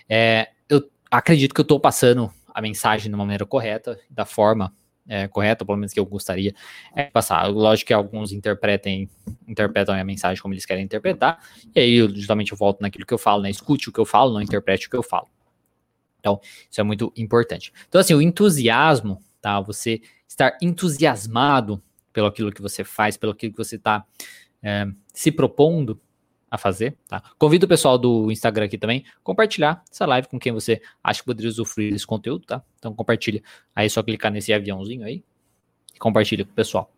é, eu acredito que eu estou passando a mensagem de uma maneira correta, da forma é, correta, pelo menos que eu gostaria é, passar. Lógico que alguns interpretem, interpretam a mensagem como eles querem interpretar, e aí eu, justamente eu volto naquilo que eu falo, né? Escute o que eu falo, não interprete o que eu falo. Então, isso é muito importante. Então, assim, o entusiasmo, tá? Você estar entusiasmado pelo aquilo que você faz, pelo aquilo que você está é, se propondo, a fazer, tá? Convido o pessoal do Instagram aqui também compartilhar essa live com quem você acha que poderia usufruir desse conteúdo, tá? Então compartilha. Aí é só clicar nesse aviãozinho aí e compartilha com o pessoal.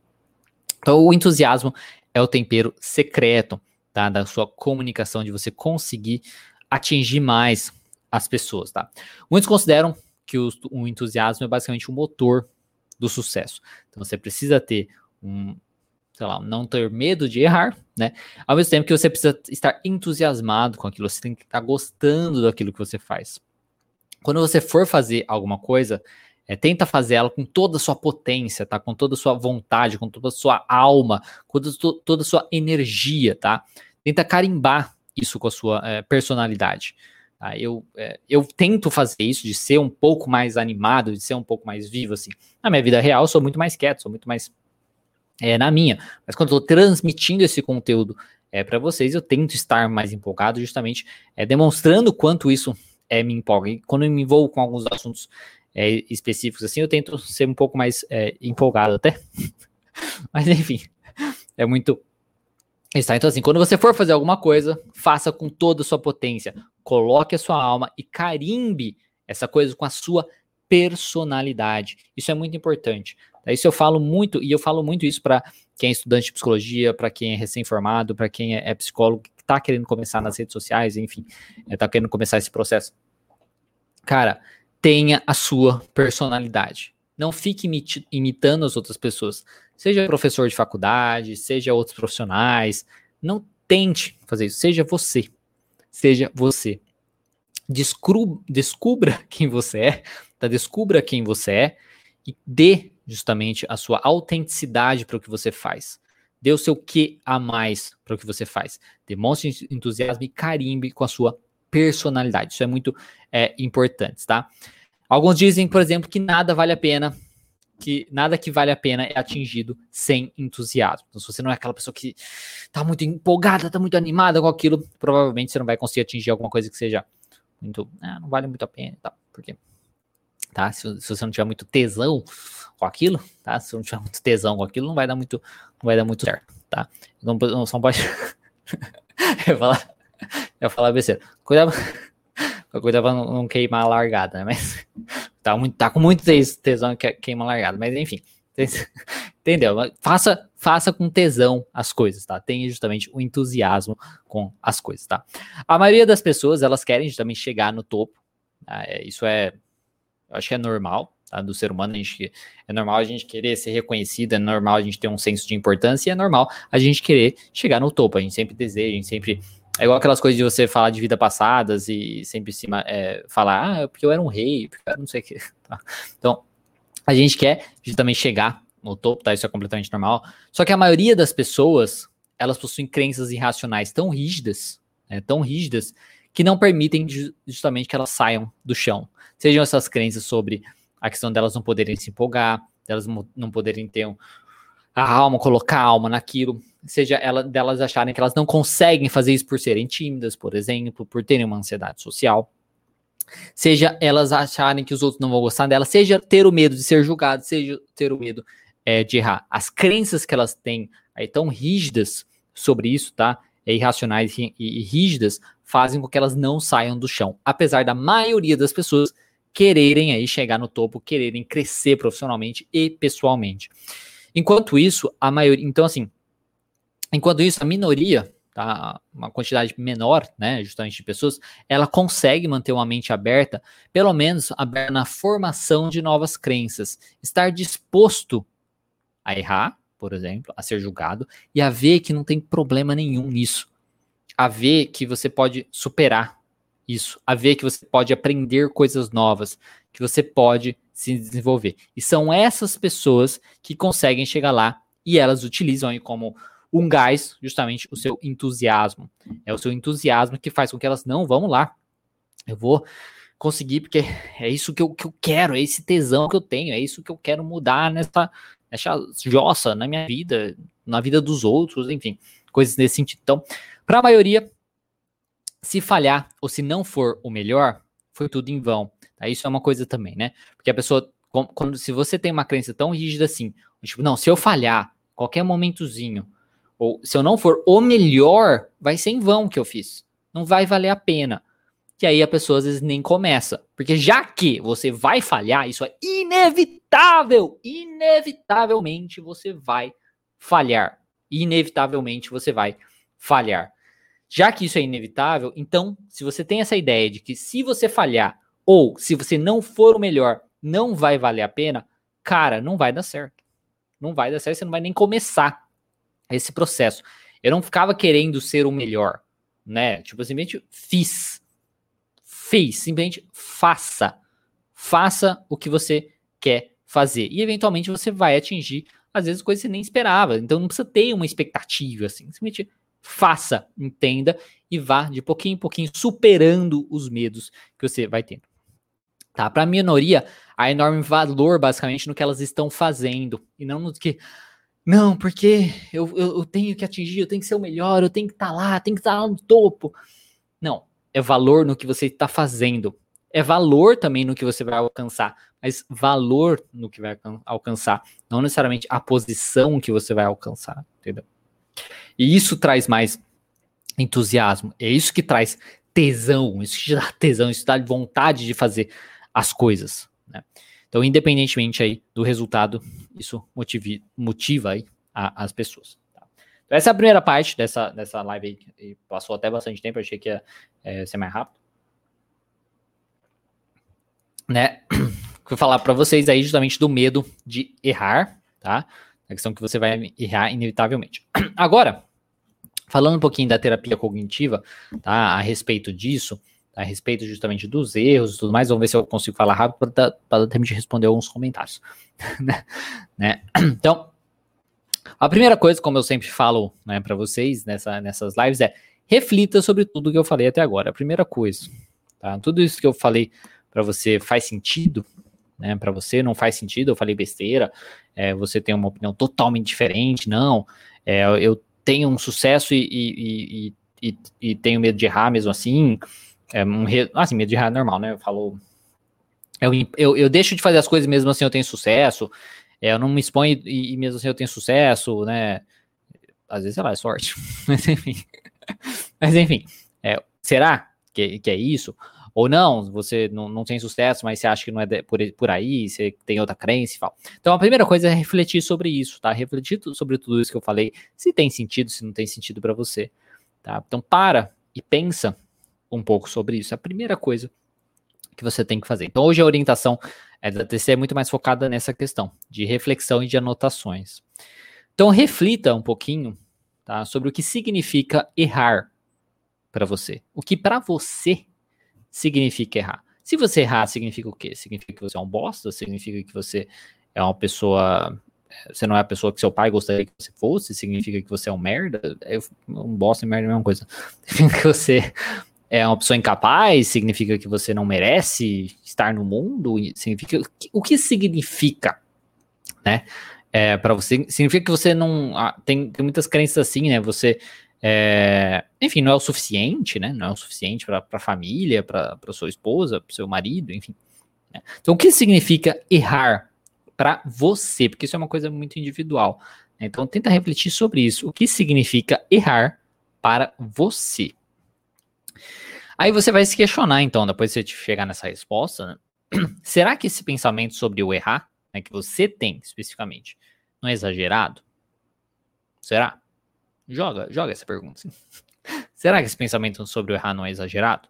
Então o entusiasmo é o tempero secreto, tá? Da sua comunicação, de você conseguir atingir mais as pessoas, tá? Muitos consideram que o, o entusiasmo é basicamente o motor do sucesso. Então você precisa ter um, sei lá, não ter medo de errar, né? Ao mesmo tempo que você precisa estar entusiasmado com aquilo, você tem que estar gostando daquilo que você faz. Quando você for fazer alguma coisa, é, tenta fazer ela com toda a sua potência, tá? Com toda a sua vontade, com toda a sua alma, com toda, a sua energia, tá? Tenta carimbar isso com a sua é, personalidade. Tá? Eu, é, eu tento fazer isso, de ser um pouco mais animado, de ser um pouco mais vivo, assim. Na minha vida real, sou muito mais quieto, sou muito mais é, na minha. Mas quando eu estou transmitindo esse conteúdo é, para vocês, eu tento estar mais empolgado, justamente é, demonstrando quanto isso é, me empolga. E quando eu me envolvo com alguns assuntos é, específicos assim, eu tento ser um pouco mais é, empolgado até. Mas enfim, é muito. Está. Então, assim, quando você for fazer alguma coisa, faça com toda a sua potência. Coloque a sua alma e carimbe essa coisa com a sua personalidade. Isso é muito importante. Isso eu falo muito, e eu falo muito isso para quem é estudante de psicologia, para quem é recém-formado, para quem é, é, psicólogo, que está querendo começar nas redes sociais, enfim, está é, querendo começar esse processo. Cara, tenha a sua personalidade. Não fique imitando as outras pessoas. Seja professor de faculdade, seja outros profissionais. Não tente fazer isso. Seja você. Seja você. Descubra, descubra quem você é, tá? Descubra quem você é e dê justamente a sua autenticidade para o que você faz. Dê o seu que a mais para o que você faz. Demonstre entusiasmo e carimbe com a sua personalidade. Isso é muito é, importante, tá? Alguns dizem, por exemplo, que nada vale a pena, que nada que vale a pena é atingido sem entusiasmo. Então, se você não é aquela pessoa que está muito empolgada, está muito animada com aquilo, provavelmente você não vai conseguir atingir alguma coisa que seja muito, ah, não vale muito a pena, tá? Porque tá? Se, se, você não tiver muito tesão com aquilo, tá? Se você não tiver muito tesão com aquilo, não vai dar muito, não vai dar muito certo, tá? Não, não, não pode. eu falar, eu falar besteira. Cuidado, cuidado pra não, não queimar a largada, né? Mas tá, muito, tá com muito tesão que queima a largada, mas enfim. Entendeu? Faça, faça com tesão as coisas, tá? Tenha justamente o entusiasmo com as coisas, tá? A maioria das pessoas, elas querem justamente chegar no topo. Tá? É, isso é eu acho que é normal, tá? Do ser humano, a gente, é normal a gente querer ser reconhecido, é normal a gente ter um senso de importância, e é normal a gente querer chegar no topo. A gente sempre deseja, a gente sempre. É igual aquelas coisas de você falar de vida passadas e sempre cima, é, falar, ah, porque eu era um rei, porque eu não sei o que. Tá? Então, a gente quer justamente chegar no topo, tá? Isso é completamente normal. Só que a maioria das pessoas, elas possuem crenças irracionais tão rígidas, né, tão rígidas, que não permitem justamente que elas saiam do chão. Sejam essas crenças sobre a questão delas não poderem se empolgar, delas não poderem ter um, a alma, colocar a alma naquilo, seja ela, delas acharem que elas não conseguem fazer isso por serem tímidas, por exemplo, por terem uma ansiedade social, seja elas acharem que os outros não vão gostar dela, seja ter o medo de ser julgado, seja ter o medo é, de errar. As crenças que elas têm aí tão rígidas sobre isso, tá? É, irracionais e, e, e rígidas, fazem com que elas não saiam do chão, apesar da maioria das pessoas quererem aí chegar no topo, quererem crescer profissionalmente e pessoalmente. Enquanto isso, a maioria, então assim, enquanto isso a minoria, tá, uma quantidade menor, né, justamente de pessoas, ela consegue manter uma mente aberta, pelo menos aberta na formação de novas crenças, estar disposto a errar, por exemplo, a ser julgado e a ver que não tem problema nenhum nisso. A ver que você pode superar isso, a ver que você pode aprender coisas novas, que você pode se desenvolver. E são essas pessoas que conseguem chegar lá e elas utilizam aí como um gás justamente o seu entusiasmo. É o seu entusiasmo que faz com que elas não, vamos lá, eu vou conseguir porque é isso que eu, que eu quero, é esse tesão que eu tenho, é isso que eu quero mudar nessa, nessa jossa na minha vida, na vida dos outros, enfim, coisas nesse sentido. Então, para a maioria, se falhar ou se não for o melhor, foi tudo em vão. Tá? Isso é uma coisa também, né? Porque a pessoa, quando, se você tem uma crença tão rígida assim, tipo, não, se eu falhar, qualquer momentozinho, ou se eu não for o melhor, vai ser em vão que eu fiz. Não vai valer a pena. Que aí a pessoa às vezes nem começa. Porque já que você vai falhar, isso é inevitável. Inevitavelmente você vai falhar. Inevitavelmente você vai falhar. Já que isso é inevitável, então, se você tem essa ideia de que se você falhar ou se você não for o melhor, não vai valer a pena, cara, não vai dar certo. Não vai dar certo, você não vai nem começar. esse processo. Eu não ficava querendo ser o melhor, né? Tipo, simplesmente fiz. Fez, simplesmente faça. Faça o que você quer fazer. E eventualmente você vai atingir, às vezes, coisas que você nem esperava. Então não precisa ter uma expectativa, assim. Simplesmente faça, entenda e vá de pouquinho em pouquinho superando os medos que você vai tendo. Tá? Para a minoria, há enorme valor, basicamente, no que elas estão fazendo e não no que. Não, porque eu, eu, eu tenho que atingir, eu tenho que ser o melhor, eu tenho que estar tá lá, tenho que estar tá lá no topo. Não, é valor no que você está fazendo. É valor também no que você vai alcançar, mas valor no que vai alcançar, não necessariamente a posição que você vai alcançar, entendeu? E isso traz mais entusiasmo, é isso que traz tesão, isso que dá tesão, isso dá vontade de fazer as coisas, né? Então, independentemente aí do resultado, isso motive, motiva aí a, as pessoas. Tá? Então, essa é a primeira parte dessa, dessa live aí, passou até bastante tempo, achei que ia é, ser mais rápido. Né? Vou falar para vocês aí justamente do medo de errar, tá? A questão que você vai errar inevitavelmente. Agora, falando um pouquinho da terapia cognitiva, tá? A respeito disso, a respeito justamente dos erros e tudo mais. Vamos ver se eu consigo falar rápido para terminar de responder alguns comentários. Né? né? Então, a primeira coisa, como eu sempre falo né, para vocês nessa, nessas lives, é reflita sobre tudo que eu falei até agora. A primeira coisa, tá? Tudo isso que eu falei para você faz sentido, né? Para você não faz sentido, eu falei besteira, é, você tem uma opinião totalmente diferente, não. É, eu tenho um sucesso e, e, e, e tenho medo de errar mesmo assim. É um re... assim, medo de errar é normal, né? Eu falo. Eu, eu, eu deixo de fazer as coisas mesmo assim eu tenho sucesso. É, eu não me exponho e, e, mesmo assim eu tenho sucesso, né? Às vezes, sei lá, é sorte. Mas enfim. Mas enfim. É, será que, que é isso? Ou não, você não, não tem sucesso, mas você acha que não é por, por aí, você tem outra crença e tal. Então a primeira coisa é refletir sobre isso, tá? Refletir sobre tudo isso que eu falei, se tem sentido, se não tem sentido para você, tá? Então para e pensa um pouco sobre isso. A primeira coisa que você tem que fazer. Então, hoje a orientação é da TC é muito mais focada nessa questão de reflexão e de anotações. Então, reflita um pouquinho tá, sobre o que significa errar para você. O que para você significa errar. Se você errar, significa o quê? Significa que você é um bosta? Significa que você é uma pessoa. Você não é a pessoa que seu pai gostaria que você fosse? Significa que você é um merda? É um bosta e merda é a mesma coisa. Significa que você é uma pessoa incapaz, significa que você não merece estar no mundo, significa o que significa, né? É, para você significa que você não ah, tem, tem, muitas crenças assim, né? Você é, enfim, não é o suficiente, né? Não é o suficiente para a família, para sua esposa, para seu marido, enfim. Né? Então, o que significa errar para você? Porque isso é uma coisa muito individual. Né? Então, tenta refletir sobre isso. O que significa errar para você? Aí você vai se questionar, então, depois de você chegar nessa resposta, né? será que esse pensamento sobre o errar, né, que você tem especificamente, não é exagerado? Será? Joga, joga essa pergunta. Sim. será que esse pensamento sobre o errar não é exagerado?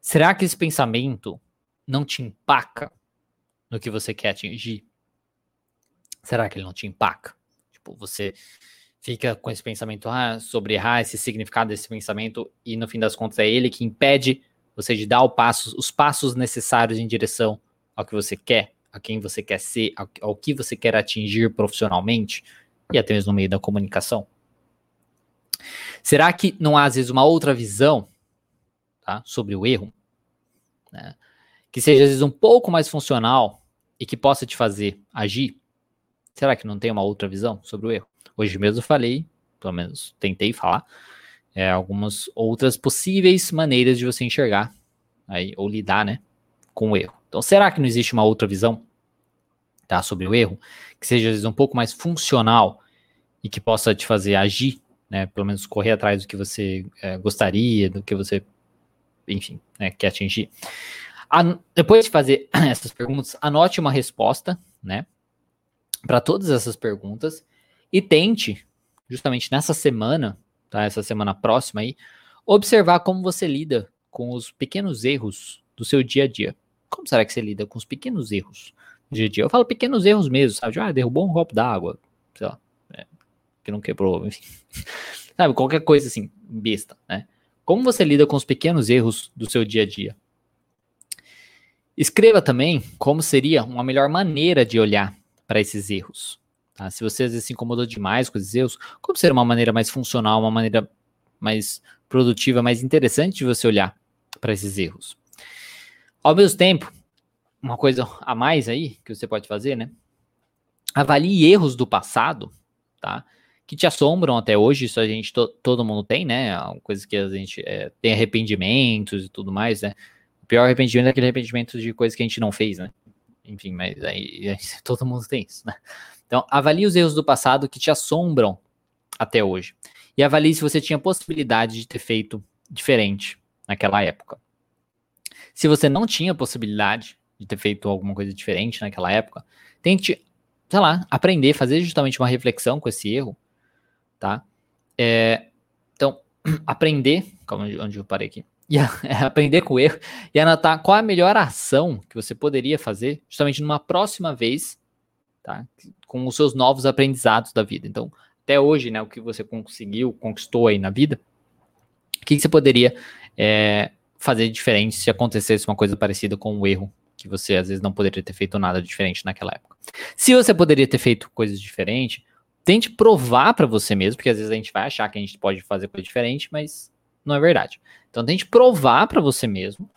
Será que esse pensamento não te empaca no que você quer atingir? Será que ele não te empaca? Tipo, você fica com esse pensamento ah, sobre errar, esse significado desse pensamento, e no fim das contas é ele que impede você de dar passo, os passos necessários em direção ao que você quer, a quem você quer ser, ao, ao que você quer atingir profissionalmente e até mesmo no meio da comunicação. Será que não há, às vezes, uma outra visão tá, sobre o erro? Né, que seja, às vezes, um pouco mais funcional e que possa te fazer agir? Será que não tem uma outra visão sobre o erro? Hoje mesmo eu falei, pelo menos tentei falar, é, algumas outras possíveis maneiras de você enxergar aí, ou lidar né, com o erro. Então, será que não existe uma outra visão tá, sobre o erro que seja vezes, um pouco mais funcional e que possa te fazer agir, né, pelo menos correr atrás do que você é, gostaria, do que você, enfim, né, quer atingir? An depois de fazer essas perguntas, anote uma resposta, né, para todas essas perguntas e tente, justamente nessa semana, tá? Essa semana próxima aí, observar como você lida com os pequenos erros do seu dia a dia. Como será que você lida com os pequenos erros do dia a dia? Eu falo pequenos erros mesmo, sabe? Ah, derrubou um copo d'água, sei lá. É, que não quebrou, enfim. Sabe, qualquer coisa assim, besta, né? Como você lida com os pequenos erros do seu dia a dia? Escreva também como seria uma melhor maneira de olhar para esses erros. Tá? Se você às vezes se incomodou demais com esses erros, como seria uma maneira mais funcional, uma maneira mais produtiva, mais interessante de você olhar para esses erros? Ao mesmo tempo, uma coisa a mais aí que você pode fazer, né? Avalie erros do passado, tá? Que te assombram até hoje, isso a gente, to, todo mundo tem, né? Coisas que a gente é, tem arrependimentos e tudo mais, né? O pior arrependimento é aquele arrependimento de coisas que a gente não fez, né? Enfim, mas aí, aí todo mundo tem isso, né? Então, avalie os erros do passado que te assombram até hoje. E avalie se você tinha possibilidade de ter feito diferente naquela época. Se você não tinha possibilidade de ter feito alguma coisa diferente naquela época, tente, sei lá, aprender, fazer justamente uma reflexão com esse erro, tá? É, então, aprender, calma, onde eu parei aqui, e a, é aprender com o erro e anotar qual a melhor ação que você poderia fazer justamente numa próxima vez, tá? Com os seus novos aprendizados da vida. Então, até hoje, né, o que você conseguiu, conquistou aí na vida, o que, que você poderia é, fazer diferente se acontecesse uma coisa parecida com o erro que você às vezes não poderia ter feito nada diferente naquela época. Se você poderia ter feito coisas diferentes, tente provar para você mesmo, porque às vezes a gente vai achar que a gente pode fazer coisa diferente, mas não é verdade. Então tente provar para você mesmo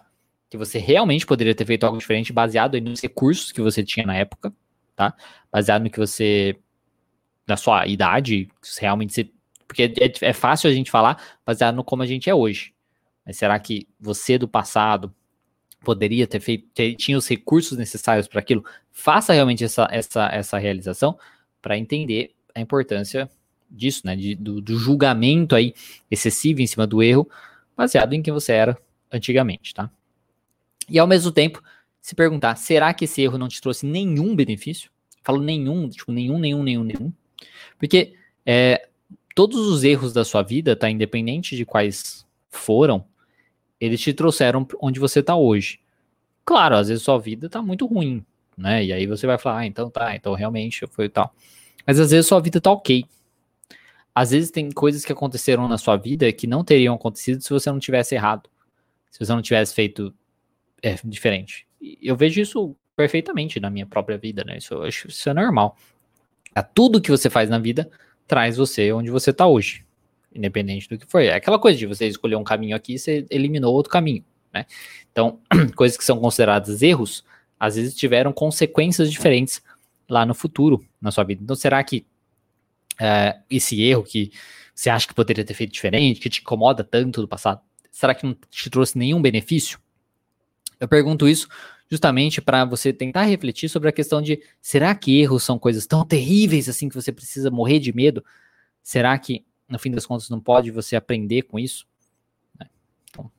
que você realmente poderia ter feito algo diferente baseado nos recursos que você tinha na época, tá? Baseado no que você na sua idade, realmente você porque é, é fácil a gente falar baseado no como a gente é hoje. Mas será que você do passado poderia ter feito, ter, tinha os recursos necessários para aquilo? Faça realmente essa, essa, essa realização para entender a importância disso, né? De, do, do, julgamento aí excessivo em cima do erro, baseado em quem você era antigamente, tá? E ao mesmo tempo, se perguntar, será que esse erro não te trouxe nenhum benefício? Falo nenhum, tipo, nenhum, nenhum, nenhum, nenhum. Porque é, todos os erros da sua vida, tá? Independente de quais foram, eles te trouxeram onde você tá hoje. Claro, às vezes sua vida tá muito ruim, né? E aí você vai falar, ah, então tá, então realmente foi tal. Mas às vezes sua vida tá ok às vezes tem coisas que aconteceram na sua vida que não teriam acontecido se você não tivesse errado, se você não tivesse feito é, diferente. Eu vejo isso perfeitamente na minha própria vida, né? Isso, acho, isso é normal. É, tudo que você faz na vida traz você onde você está hoje, independente do que for. É aquela coisa de você escolher um caminho aqui, você eliminou outro caminho, né? Então, coisas que são consideradas erros, às vezes tiveram consequências diferentes lá no futuro na sua vida. Então, será que é, esse erro que você acha que poderia ter feito diferente, que te incomoda tanto do passado, será que não te trouxe nenhum benefício? Eu pergunto isso justamente para você tentar refletir sobre a questão de será que erros são coisas tão terríveis assim que você precisa morrer de medo? Será que no fim das contas não pode você aprender com isso? Né? Então,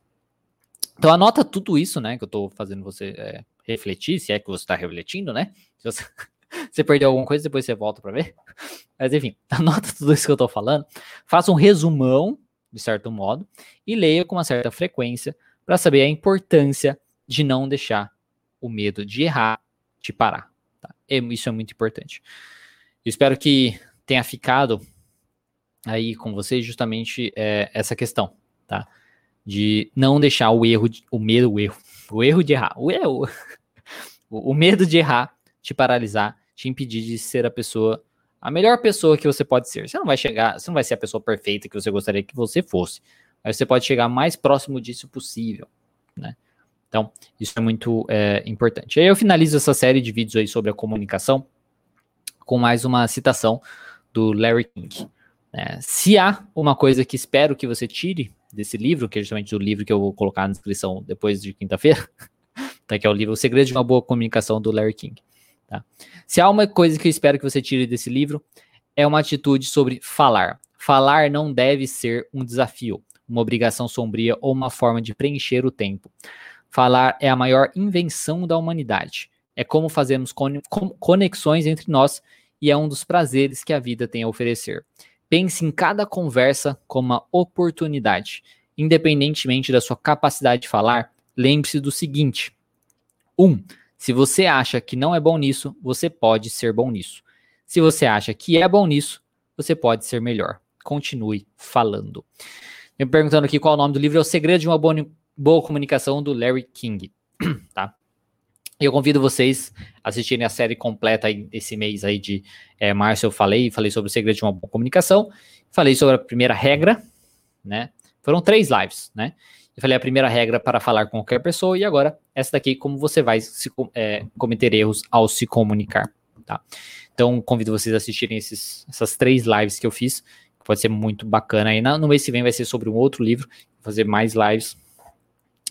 então, anota tudo isso, né, que eu estou fazendo você é, refletir, se é que você está refletindo, né? Se você, você perdeu alguma coisa, depois você volta para ver. Mas enfim, anota tudo isso que eu tô falando. Faça um resumão, de certo modo, e leia com uma certa frequência para saber a importância de não deixar o medo de errar te parar. Tá? Isso é muito importante. Eu espero que tenha ficado aí com vocês justamente é, essa questão, tá? De não deixar o erro, o medo, o erro, o erro de errar, o erro, o medo de errar te paralisar te impedir de ser a pessoa, a melhor pessoa que você pode ser. Você não vai chegar, você não vai ser a pessoa perfeita que você gostaria que você fosse, mas você pode chegar mais próximo disso possível, né? Então, isso é muito é, importante. Aí eu finalizo essa série de vídeos aí sobre a comunicação com mais uma citação do Larry King. É, se há uma coisa que espero que você tire desse livro, que é justamente o livro que eu vou colocar na descrição depois de quinta-feira, tá, que é o livro O Segredo de uma Boa Comunicação do Larry King. Tá? Se há uma coisa que eu espero que você tire desse livro, é uma atitude sobre falar. Falar não deve ser um desafio, uma obrigação sombria ou uma forma de preencher o tempo. Falar é a maior invenção da humanidade. É como fazemos conexões entre nós e é um dos prazeres que a vida tem a oferecer. Pense em cada conversa como uma oportunidade. Independentemente da sua capacidade de falar, lembre-se do seguinte: 1. Um, se você acha que não é bom nisso, você pode ser bom nisso. Se você acha que é bom nisso, você pode ser melhor. Continue falando. Me perguntando aqui qual é o nome do livro, é O Segredo de uma Boa, boa Comunicação, do Larry King, tá? Eu convido vocês a assistirem a série completa esse mês aí de é, março. Eu falei, falei sobre o segredo de uma boa comunicação, falei sobre a primeira regra, né? Foram três lives, né? Eu falei a primeira regra para falar com qualquer pessoa e agora essa daqui como você vai se, é, cometer erros ao se comunicar, tá? Então convido vocês a assistirem esses, essas três lives que eu fiz, que pode ser muito bacana. Aí no mês que vem vai ser sobre um outro livro, fazer mais lives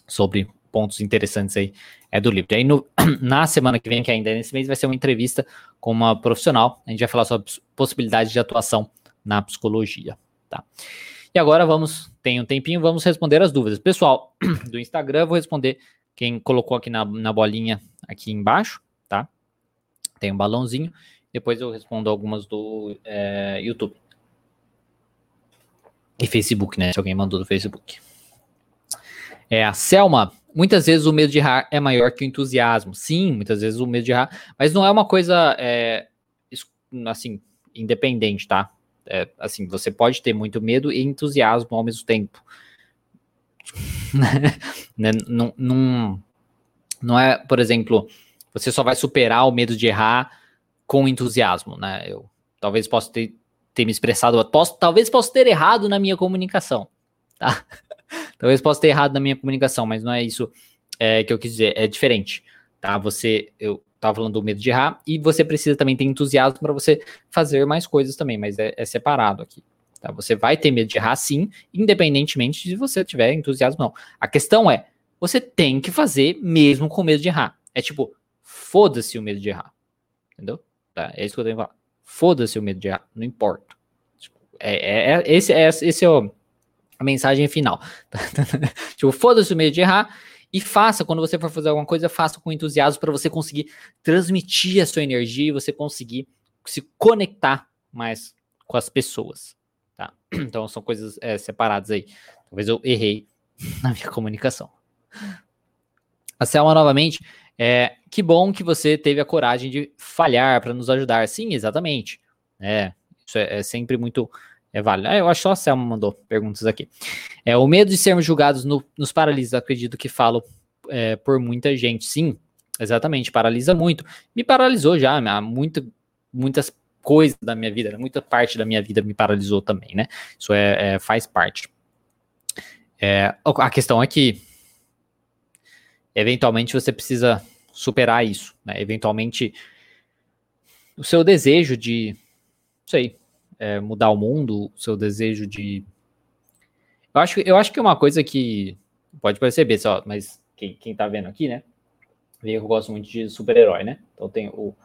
sobre pontos interessantes aí é do livro. E aí no, na semana que vem, que ainda é nesse mês, vai ser uma entrevista com uma profissional. A gente vai falar sobre possibilidade de atuação na psicologia, tá? E agora vamos, tem um tempinho, vamos responder as dúvidas. Pessoal do Instagram, vou responder quem colocou aqui na, na bolinha aqui embaixo, tá? Tem um balãozinho. Depois eu respondo algumas do é, YouTube. E Facebook, né? Se alguém mandou do Facebook. É, a Selma Muitas vezes o medo de errar é maior que o entusiasmo. Sim, muitas vezes o medo de errar, mas não é uma coisa é, assim independente, tá? É, assim, você pode ter muito medo e entusiasmo ao mesmo tempo. né? não, não, não é, por exemplo, você só vai superar o medo de errar com entusiasmo, né? Eu talvez possa ter, ter me expressado, posso, talvez possa ter errado na minha comunicação, tá? Talvez possa ter errado na minha comunicação, mas não é isso é, que eu quis dizer. É diferente, tá? Você, eu tava falando do medo de errar e você precisa também ter entusiasmo para você fazer mais coisas também, mas é, é separado aqui. Tá? Você vai ter medo de errar, sim, independentemente de você tiver entusiasmo não. A questão é, você tem que fazer mesmo com medo de errar. É tipo, foda-se o medo de errar. Entendeu? Tá? É isso que eu tenho que falar. Foda-se o medo de errar, não importa. Tipo, é, é, é, esse, é, esse é o, a mensagem final. tipo, foda-se o medo de errar e faça, quando você for fazer alguma coisa, faça com entusiasmo para você conseguir transmitir a sua energia e você conseguir se conectar mais com as pessoas, tá? Então são coisas é, separadas aí. Talvez eu errei na minha comunicação. A Selma novamente, é, que bom que você teve a coragem de falhar para nos ajudar. Sim, exatamente. É, isso é, é sempre muito é válido. Ah, eu acho que só a Selma mandou perguntas aqui. É, o medo de sermos julgados no, nos paralisa, acredito que falo é, por muita gente. Sim, exatamente, paralisa muito. Me paralisou já, muita, muitas coisas da minha vida, muita parte da minha vida me paralisou também, né? Isso é, é faz parte. É, a questão é que eventualmente você precisa superar isso, né? Eventualmente o seu desejo de, não sei, é, mudar o mundo, o seu desejo de. Eu acho, eu acho que uma coisa que pode perceber só, mas quem, quem tá vendo aqui, né? Vê que eu gosto muito de super-herói, né? Então tem o,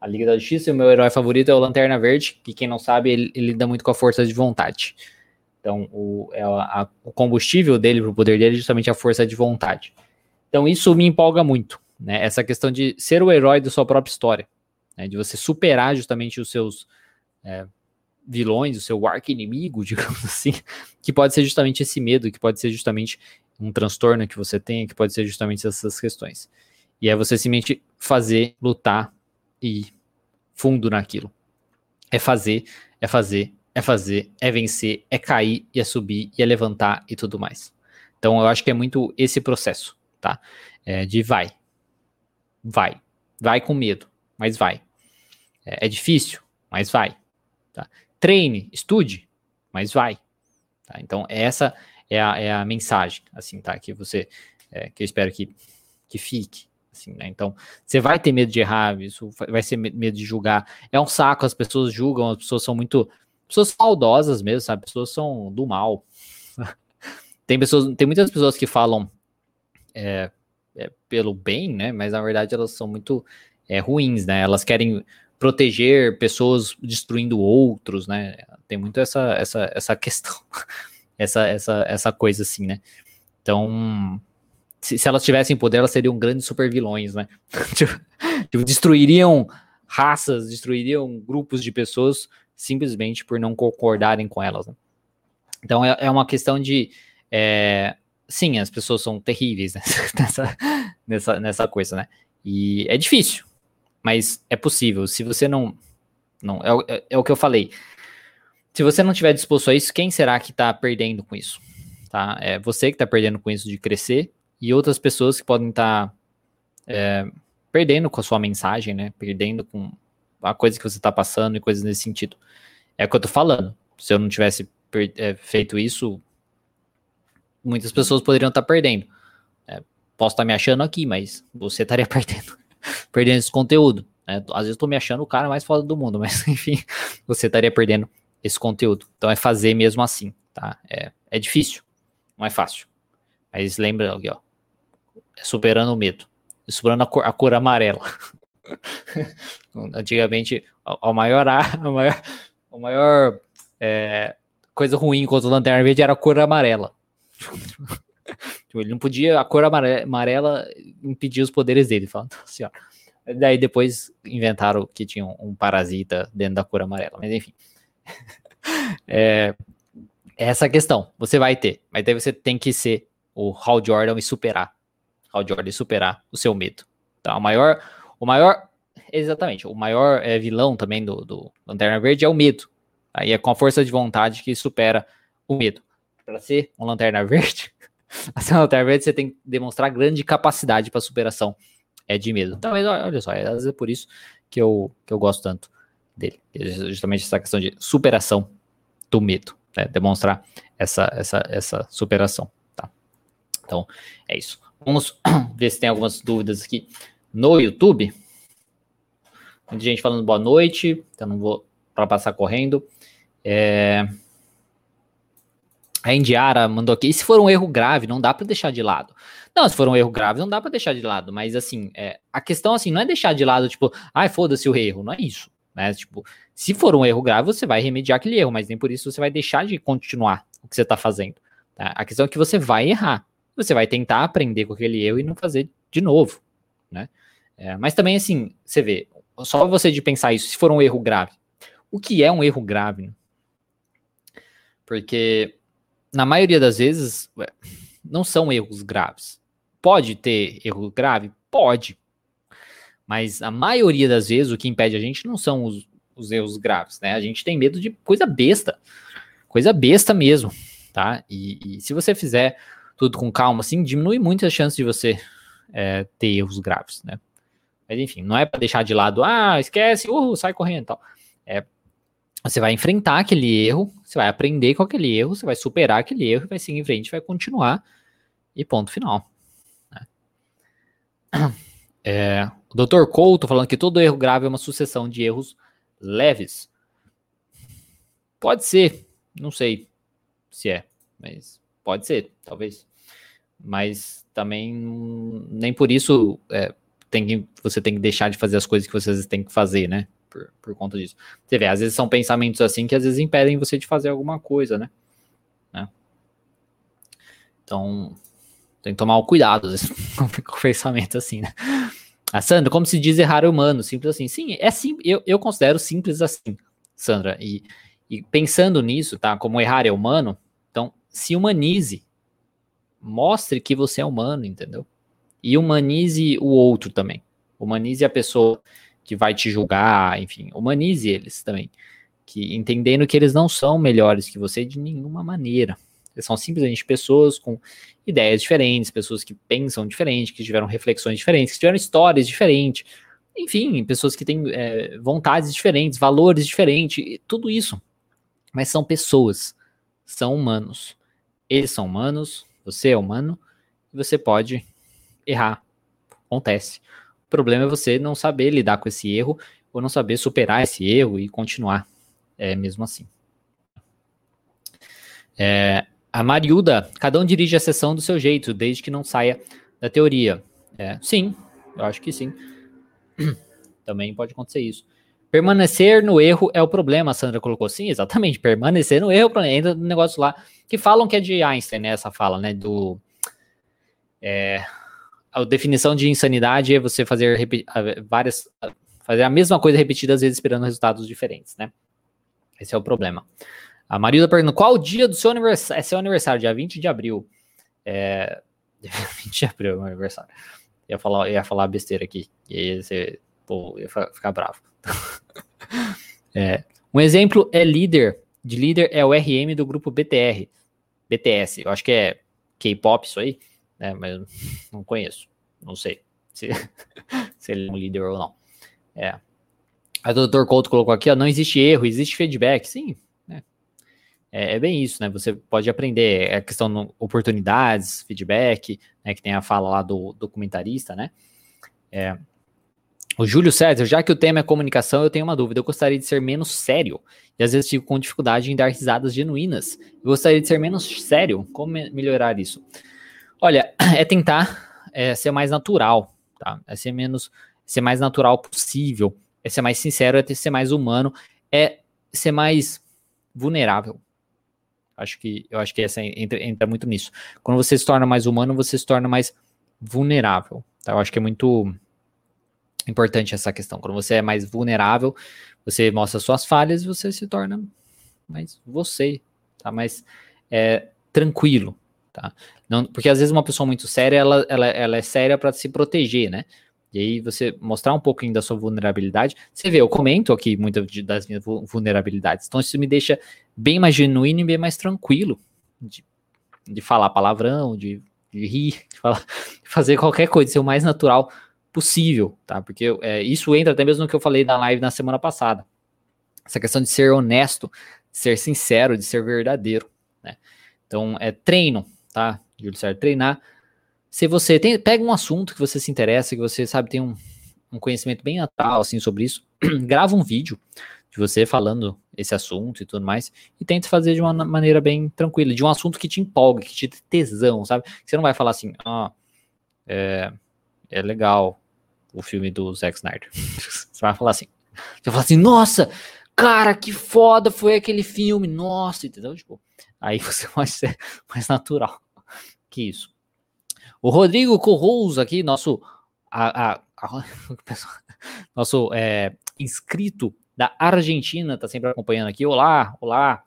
a Liga da Justiça e o meu herói favorito é o Lanterna Verde, que quem não sabe, ele, ele lida muito com a força de vontade. Então, o, é a, a, o combustível dele, pro poder dele, é justamente a força de vontade. Então, isso me empolga muito, né? Essa questão de ser o herói da sua própria história, né? de você superar justamente os seus é, vilões, o seu arco inimigo, digamos assim, que pode ser justamente esse medo, que pode ser justamente um transtorno que você tem, que pode ser justamente essas questões. E é você simplesmente fazer, lutar e fundo naquilo. É fazer, é fazer, é fazer, é vencer, é cair, e é subir, e é levantar e tudo mais. Então eu acho que é muito esse processo, tá? É de vai, vai, vai com medo, mas vai. É, é difícil, mas vai. Tá? Treine, estude, mas vai. Tá? Então, essa é a, é a mensagem, assim, tá? Que você, é, que eu espero que, que fique. Assim, né? Então, você vai ter medo de errar, isso vai ser medo de julgar. É um saco, as pessoas julgam, as pessoas são muito. Pessoas maldosas mesmo, sabe? Pessoas são do mal. tem pessoas, tem muitas pessoas que falam é, é, pelo bem, né? Mas na verdade elas são muito é, ruins, né? Elas querem proteger pessoas destruindo outros, né? Tem muito essa, essa, essa questão, essa, essa, essa coisa assim, né? Então, se, se elas tivessem poder, elas seriam grandes super vilões, né? tipo, tipo, destruiriam raças, destruiriam grupos de pessoas simplesmente por não concordarem com elas. Né? Então, é, é uma questão de. É, sim, as pessoas são terríveis né? nessa, nessa, nessa coisa, né? E é difícil, mas é possível. Se você não. não é, é, é o que eu falei. se você não estiver disposto a isso, quem será que está perdendo com isso? Tá? É você que está perdendo com isso de crescer e outras pessoas que podem estar tá, é, perdendo com a sua mensagem, né? Perdendo com a coisa que você está passando e coisas nesse sentido. É o que eu tô falando. Se eu não tivesse é, feito isso, muitas pessoas poderiam estar tá perdendo. É, posso estar tá me achando aqui, mas você estaria perdendo, perdendo esse conteúdo. Né? Às vezes eu tô me achando o cara mais foda do mundo, mas enfim, você estaria perdendo esse conteúdo. Então é fazer mesmo assim, tá? É, é difícil, não é fácil. Mas lembra aqui, ó. É superando o medo. É superando a cor, a cor amarela. Antigamente, a, a, maior, a maior, a maior é, coisa ruim contra o Lanterna Verde era a cor amarela. Tipo, ele não podia, a cor amarela impedia os poderes dele. Fala, senhora. Daí depois inventaram que tinha um, parasita dentro da cor amarela. Mas enfim. é, essa questão. Você vai ter. Mas daí você tem que ser o Hal Jordan e superar. Hal Jordan e superar o seu medo. Tá? O maior. O maior. Exatamente. O maior é, vilão também do, do Lanterna Verde é o medo. Aí é com a força de vontade que supera o medo. Para ser um Lanterna Verde, a ser um Lanterna Verde você tem que demonstrar grande capacidade para superação é de medo. Então, olha só, é, às vezes é por isso que eu, que eu gosto tanto dele. Justamente essa questão de superação do medo, né? demonstrar essa, essa, essa superação, tá? Então, é isso. Vamos ver se tem algumas dúvidas aqui no YouTube. Muita gente falando boa noite, então não vou para passar correndo. É... A Indiara mandou aqui. E se for um erro grave, não dá para deixar de lado. Não, se for um erro grave, não dá para deixar de lado. Mas assim, é, a questão assim não é deixar de lado, tipo, ai, foda-se o erro. Não é isso. Né? Tipo, se for um erro grave, você vai remediar aquele erro, mas nem por isso você vai deixar de continuar o que você está fazendo. Tá? A questão é que você vai errar. Você vai tentar aprender com aquele erro e não fazer de novo. Né? É, mas também, assim, você vê, só você de pensar isso, se for um erro grave. O que é um erro grave? Né? Porque na maioria das vezes, não são erros graves. Pode ter erro grave? Pode. Mas a maioria das vezes o que impede a gente não são os, os erros graves, né? A gente tem medo de coisa besta. Coisa besta mesmo, tá? E, e se você fizer tudo com calma, assim, diminui muito a chance de você é, ter erros graves, né? Mas enfim, não é para deixar de lado, ah, esquece, uh, sai correndo e tal. É você vai enfrentar aquele erro, você vai aprender com aquele erro, você vai superar aquele erro, vai seguir em frente, vai continuar e ponto final. Né? É, o Dr. Couto falando que todo erro grave é uma sucessão de erros leves. Pode ser, não sei se é, mas pode ser, talvez. Mas também nem por isso é, tem que, você tem que deixar de fazer as coisas que vocês têm que fazer, né? Por, por conta disso. Você vê, às vezes são pensamentos assim que às vezes impedem você de fazer alguma coisa, né? né? Então, tem que tomar o cuidado com o pensamento assim, né? A Sandra, como se diz errar humano, simples assim. Sim, é simples, eu, eu considero simples assim, Sandra. E, e pensando nisso, tá? Como errar é humano, então se humanize. Mostre que você é humano, entendeu? E humanize o outro também. Humanize a pessoa que vai te julgar, enfim, humanize eles também. Que entendendo que eles não são melhores que você de nenhuma maneira. Eles são simplesmente pessoas com ideias diferentes, pessoas que pensam diferente, que tiveram reflexões diferentes, que tiveram histórias diferentes, enfim, pessoas que têm é, vontades diferentes, valores diferentes, tudo isso. Mas são pessoas, são humanos. Eles são humanos, você é humano, e você pode errar. Acontece. O problema é você não saber lidar com esse erro ou não saber superar esse erro e continuar é, mesmo assim. É, a Mariuda, cada um dirige a sessão do seu jeito, desde que não saia da teoria. É, sim, eu acho que sim. Também pode acontecer isso. Permanecer no erro é o problema, a Sandra colocou. Sim, exatamente. Permanecer no erro, ainda no negócio lá, que falam que é de Einstein, né? Essa fala, né? Do. É, a definição de insanidade é você fazer várias fazer a mesma coisa repetidas vezes esperando resultados diferentes, né? Esse é o problema. A Marilda pergunta: qual o dia do seu aniversário? É seu aniversário, dia 20 de abril. É... 20 de abril é meu aniversário. Ia falar, ia falar besteira aqui. E aí você pô, ia ficar bravo. é, um exemplo é líder de líder é o RM do grupo BTR. BTS. Eu acho que é K-pop isso aí, né? Mas não conheço. Não sei se, se ele é um líder ou não. É. A doutor Couto colocou aqui, ó, não existe erro, existe feedback. Sim, né? É, é, bem isso, né? Você pode aprender, é questão de oportunidades, feedback, né? Que tem a fala lá do documentarista, né? É, o Júlio César, já que o tema é comunicação, eu tenho uma dúvida. Eu gostaria de ser menos sério. E às vezes fico com dificuldade em dar risadas genuínas. Eu gostaria de ser menos sério. Como melhorar isso? Olha, é tentar é, ser mais natural, tá? É ser menos, ser mais natural possível. É ser mais sincero, é ser mais humano, é ser mais vulnerável. Acho que eu acho que essa entra, entra muito nisso. Quando você se torna mais humano, você se torna mais vulnerável. Tá? Eu acho que é muito importante essa questão. Quando você é mais vulnerável, você mostra suas falhas e você se torna mais você, tá? Mais é, tranquilo, tá? Não, porque às vezes uma pessoa muito séria, ela, ela, ela é séria para se proteger, né? E aí você mostrar um pouquinho da sua vulnerabilidade. Você vê, eu comento aqui muitas das minhas vulnerabilidades. Então isso me deixa bem mais genuíno e bem mais tranquilo de, de falar palavrão, de, de rir, de falar, fazer qualquer coisa, ser o mais natural possível, tá? Porque é, isso entra até mesmo no que eu falei na live na semana passada. Essa questão de ser honesto, de ser sincero, de ser verdadeiro, né? Então, é treino, tá? Júlio Sérgio, treinar. Se você tem, pega um assunto que você se interessa, que você sabe tem um, um conhecimento bem natural assim sobre isso, grava um vídeo de você falando esse assunto e tudo mais, e tenta fazer de uma maneira bem tranquila, de um assunto que te empolga, que te dê tesão, sabe? Você não vai falar assim, ah, é, é legal o filme do Zack Snyder. Você vai falar assim. Você vai falar assim, nossa, cara, que foda foi aquele filme, nossa, entendeu? Tipo, aí você pode ser mais natural que isso. O Rodrigo Corroz aqui, nosso, a, a, a, nosso é, inscrito da Argentina, tá sempre acompanhando aqui. Olá, olá.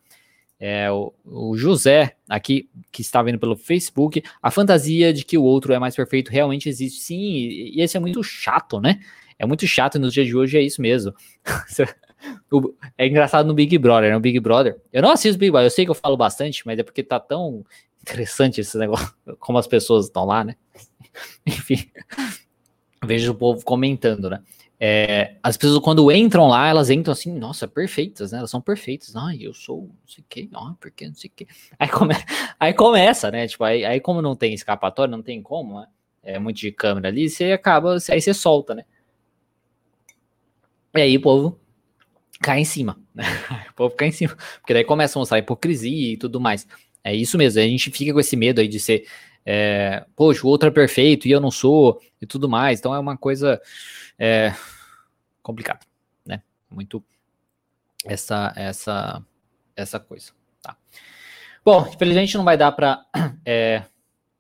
É, o, o, José, aqui, que está vendo pelo Facebook, a fantasia de que o outro é mais perfeito realmente existe. Sim, e, e esse é muito chato, né? É muito chato nos dias de hoje, é isso mesmo. é engraçado no Big Brother, no Big Brother. Eu não assisto Big Brother, eu sei que eu falo bastante, mas é porque tá tão interessante esse negócio, como as pessoas estão lá, né? Enfim, vejo o povo comentando, né? É, as pessoas, quando entram lá, elas entram assim, nossa, perfeitas, né? Elas são perfeitas. Ai, eu sou não sei o que, ah, porque não sei o que. Aí, come, aí começa, né? Tipo, aí, aí, como não tem escapatória, não tem como, né? É muito de câmera ali, você acaba, aí você solta, né? E aí o povo cai em cima, né? O povo cai em cima. Porque daí começa a mostrar hipocrisia e tudo mais. É isso mesmo, a gente fica com esse medo aí de ser, é, poxa, o outro é perfeito e eu não sou, e tudo mais. Então é uma coisa é, complicado, né? Muito essa essa essa coisa, tá? Bom, infelizmente não vai dar para é,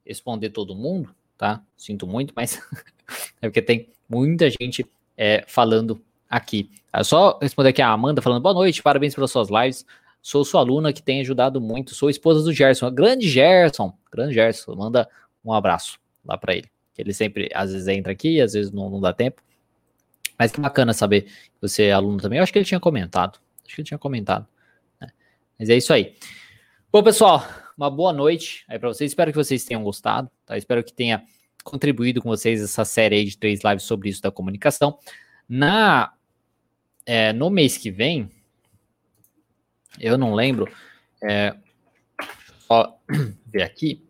responder todo mundo, tá? Sinto muito, mas é porque tem muita gente é, falando aqui. É só responder aqui a Amanda falando boa noite, parabéns pelas suas lives. Sou sua aluna que tem ajudado muito. Sou esposa do Gerson. Grande Gerson. Grande Gerson. Manda um abraço lá para ele. Ele sempre, às vezes, entra aqui, às vezes não, não dá tempo. Mas que bacana saber que você é aluno também. Eu acho que ele tinha comentado. Acho que ele tinha comentado. Né? Mas é isso aí. Bom, pessoal, uma boa noite aí para vocês. Espero que vocês tenham gostado. Tá? Espero que tenha contribuído com vocês essa série de três lives sobre isso da comunicação. Na é, no mês que vem, eu não lembro. É, só ver aqui.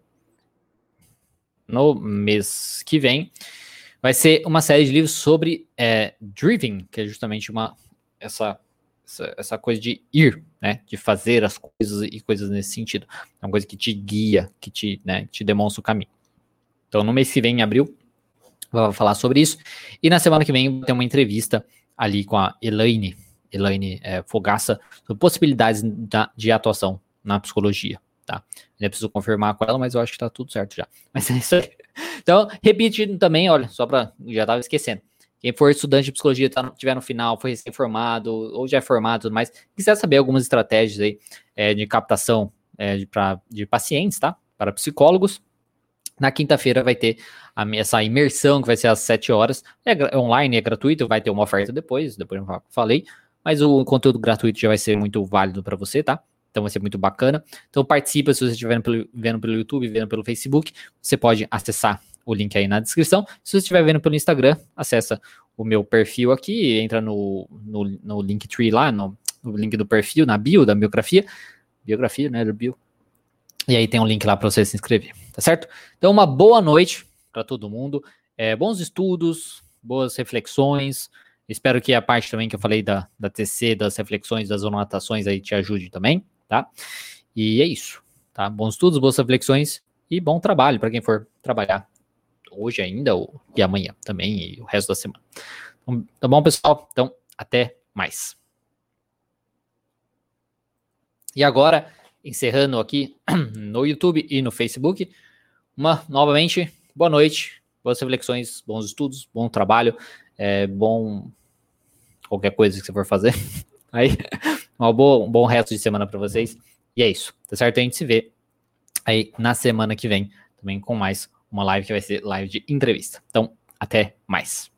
No mês que vem, vai ser uma série de livros sobre é, Driving, que é justamente uma essa, essa, essa, coisa de ir, né? De fazer as coisas e coisas nesse sentido. É uma coisa que te guia, que te, né, te demonstra o caminho. Então, no mês que vem, em abril, vou falar sobre isso. E na semana que vem, ter uma entrevista ali com a Elaine, Elaine é, Fogaça sobre possibilidades da, de atuação na psicologia, tá? Ainda preciso confirmar com ela, mas eu acho que tá tudo certo já. Mas é isso aí. Então, repetindo também, olha, só para já tava esquecendo. Quem for estudante de psicologia, tá, tiver no final, foi recém-formado ou já é formado tudo mais, quiser saber algumas estratégias aí é, de captação é, de, pra, de pacientes, tá? Para psicólogos, na quinta-feira vai ter a, essa imersão, que vai ser às 7 horas. É, é online, é gratuito, vai ter uma oferta depois, depois eu falei mas o conteúdo gratuito já vai ser muito válido para você, tá? Então vai ser muito bacana. Então participa, se você estiver vendo pelo, vendo pelo YouTube, vendo pelo Facebook, você pode acessar o link aí na descrição. Se você estiver vendo pelo Instagram, acessa o meu perfil aqui, entra no, no, no Linktree lá, no, no link do perfil, na bio da biografia. Biografia, né? Do bio. E aí tem um link lá para você se inscrever, tá certo? Então, uma boa noite para todo mundo. É, bons estudos, boas reflexões. Espero que a parte também que eu falei da, da TC, das reflexões, das anotações aí te ajude também, tá? E é isso, tá? Bons estudos, boas reflexões e bom trabalho para quem for trabalhar hoje ainda ou, e amanhã também e o resto da semana. Então, tá bom, pessoal? Então, até mais. E agora, encerrando aqui no YouTube e no Facebook, uma novamente, boa noite, boas reflexões, bons estudos, bom trabalho, é, bom qualquer coisa que você for fazer. Aí, uma boa, um bom resto de semana para vocês. E é isso, tá certo? A gente se vê aí na semana que vem, também com mais uma live que vai ser live de entrevista. Então, até mais.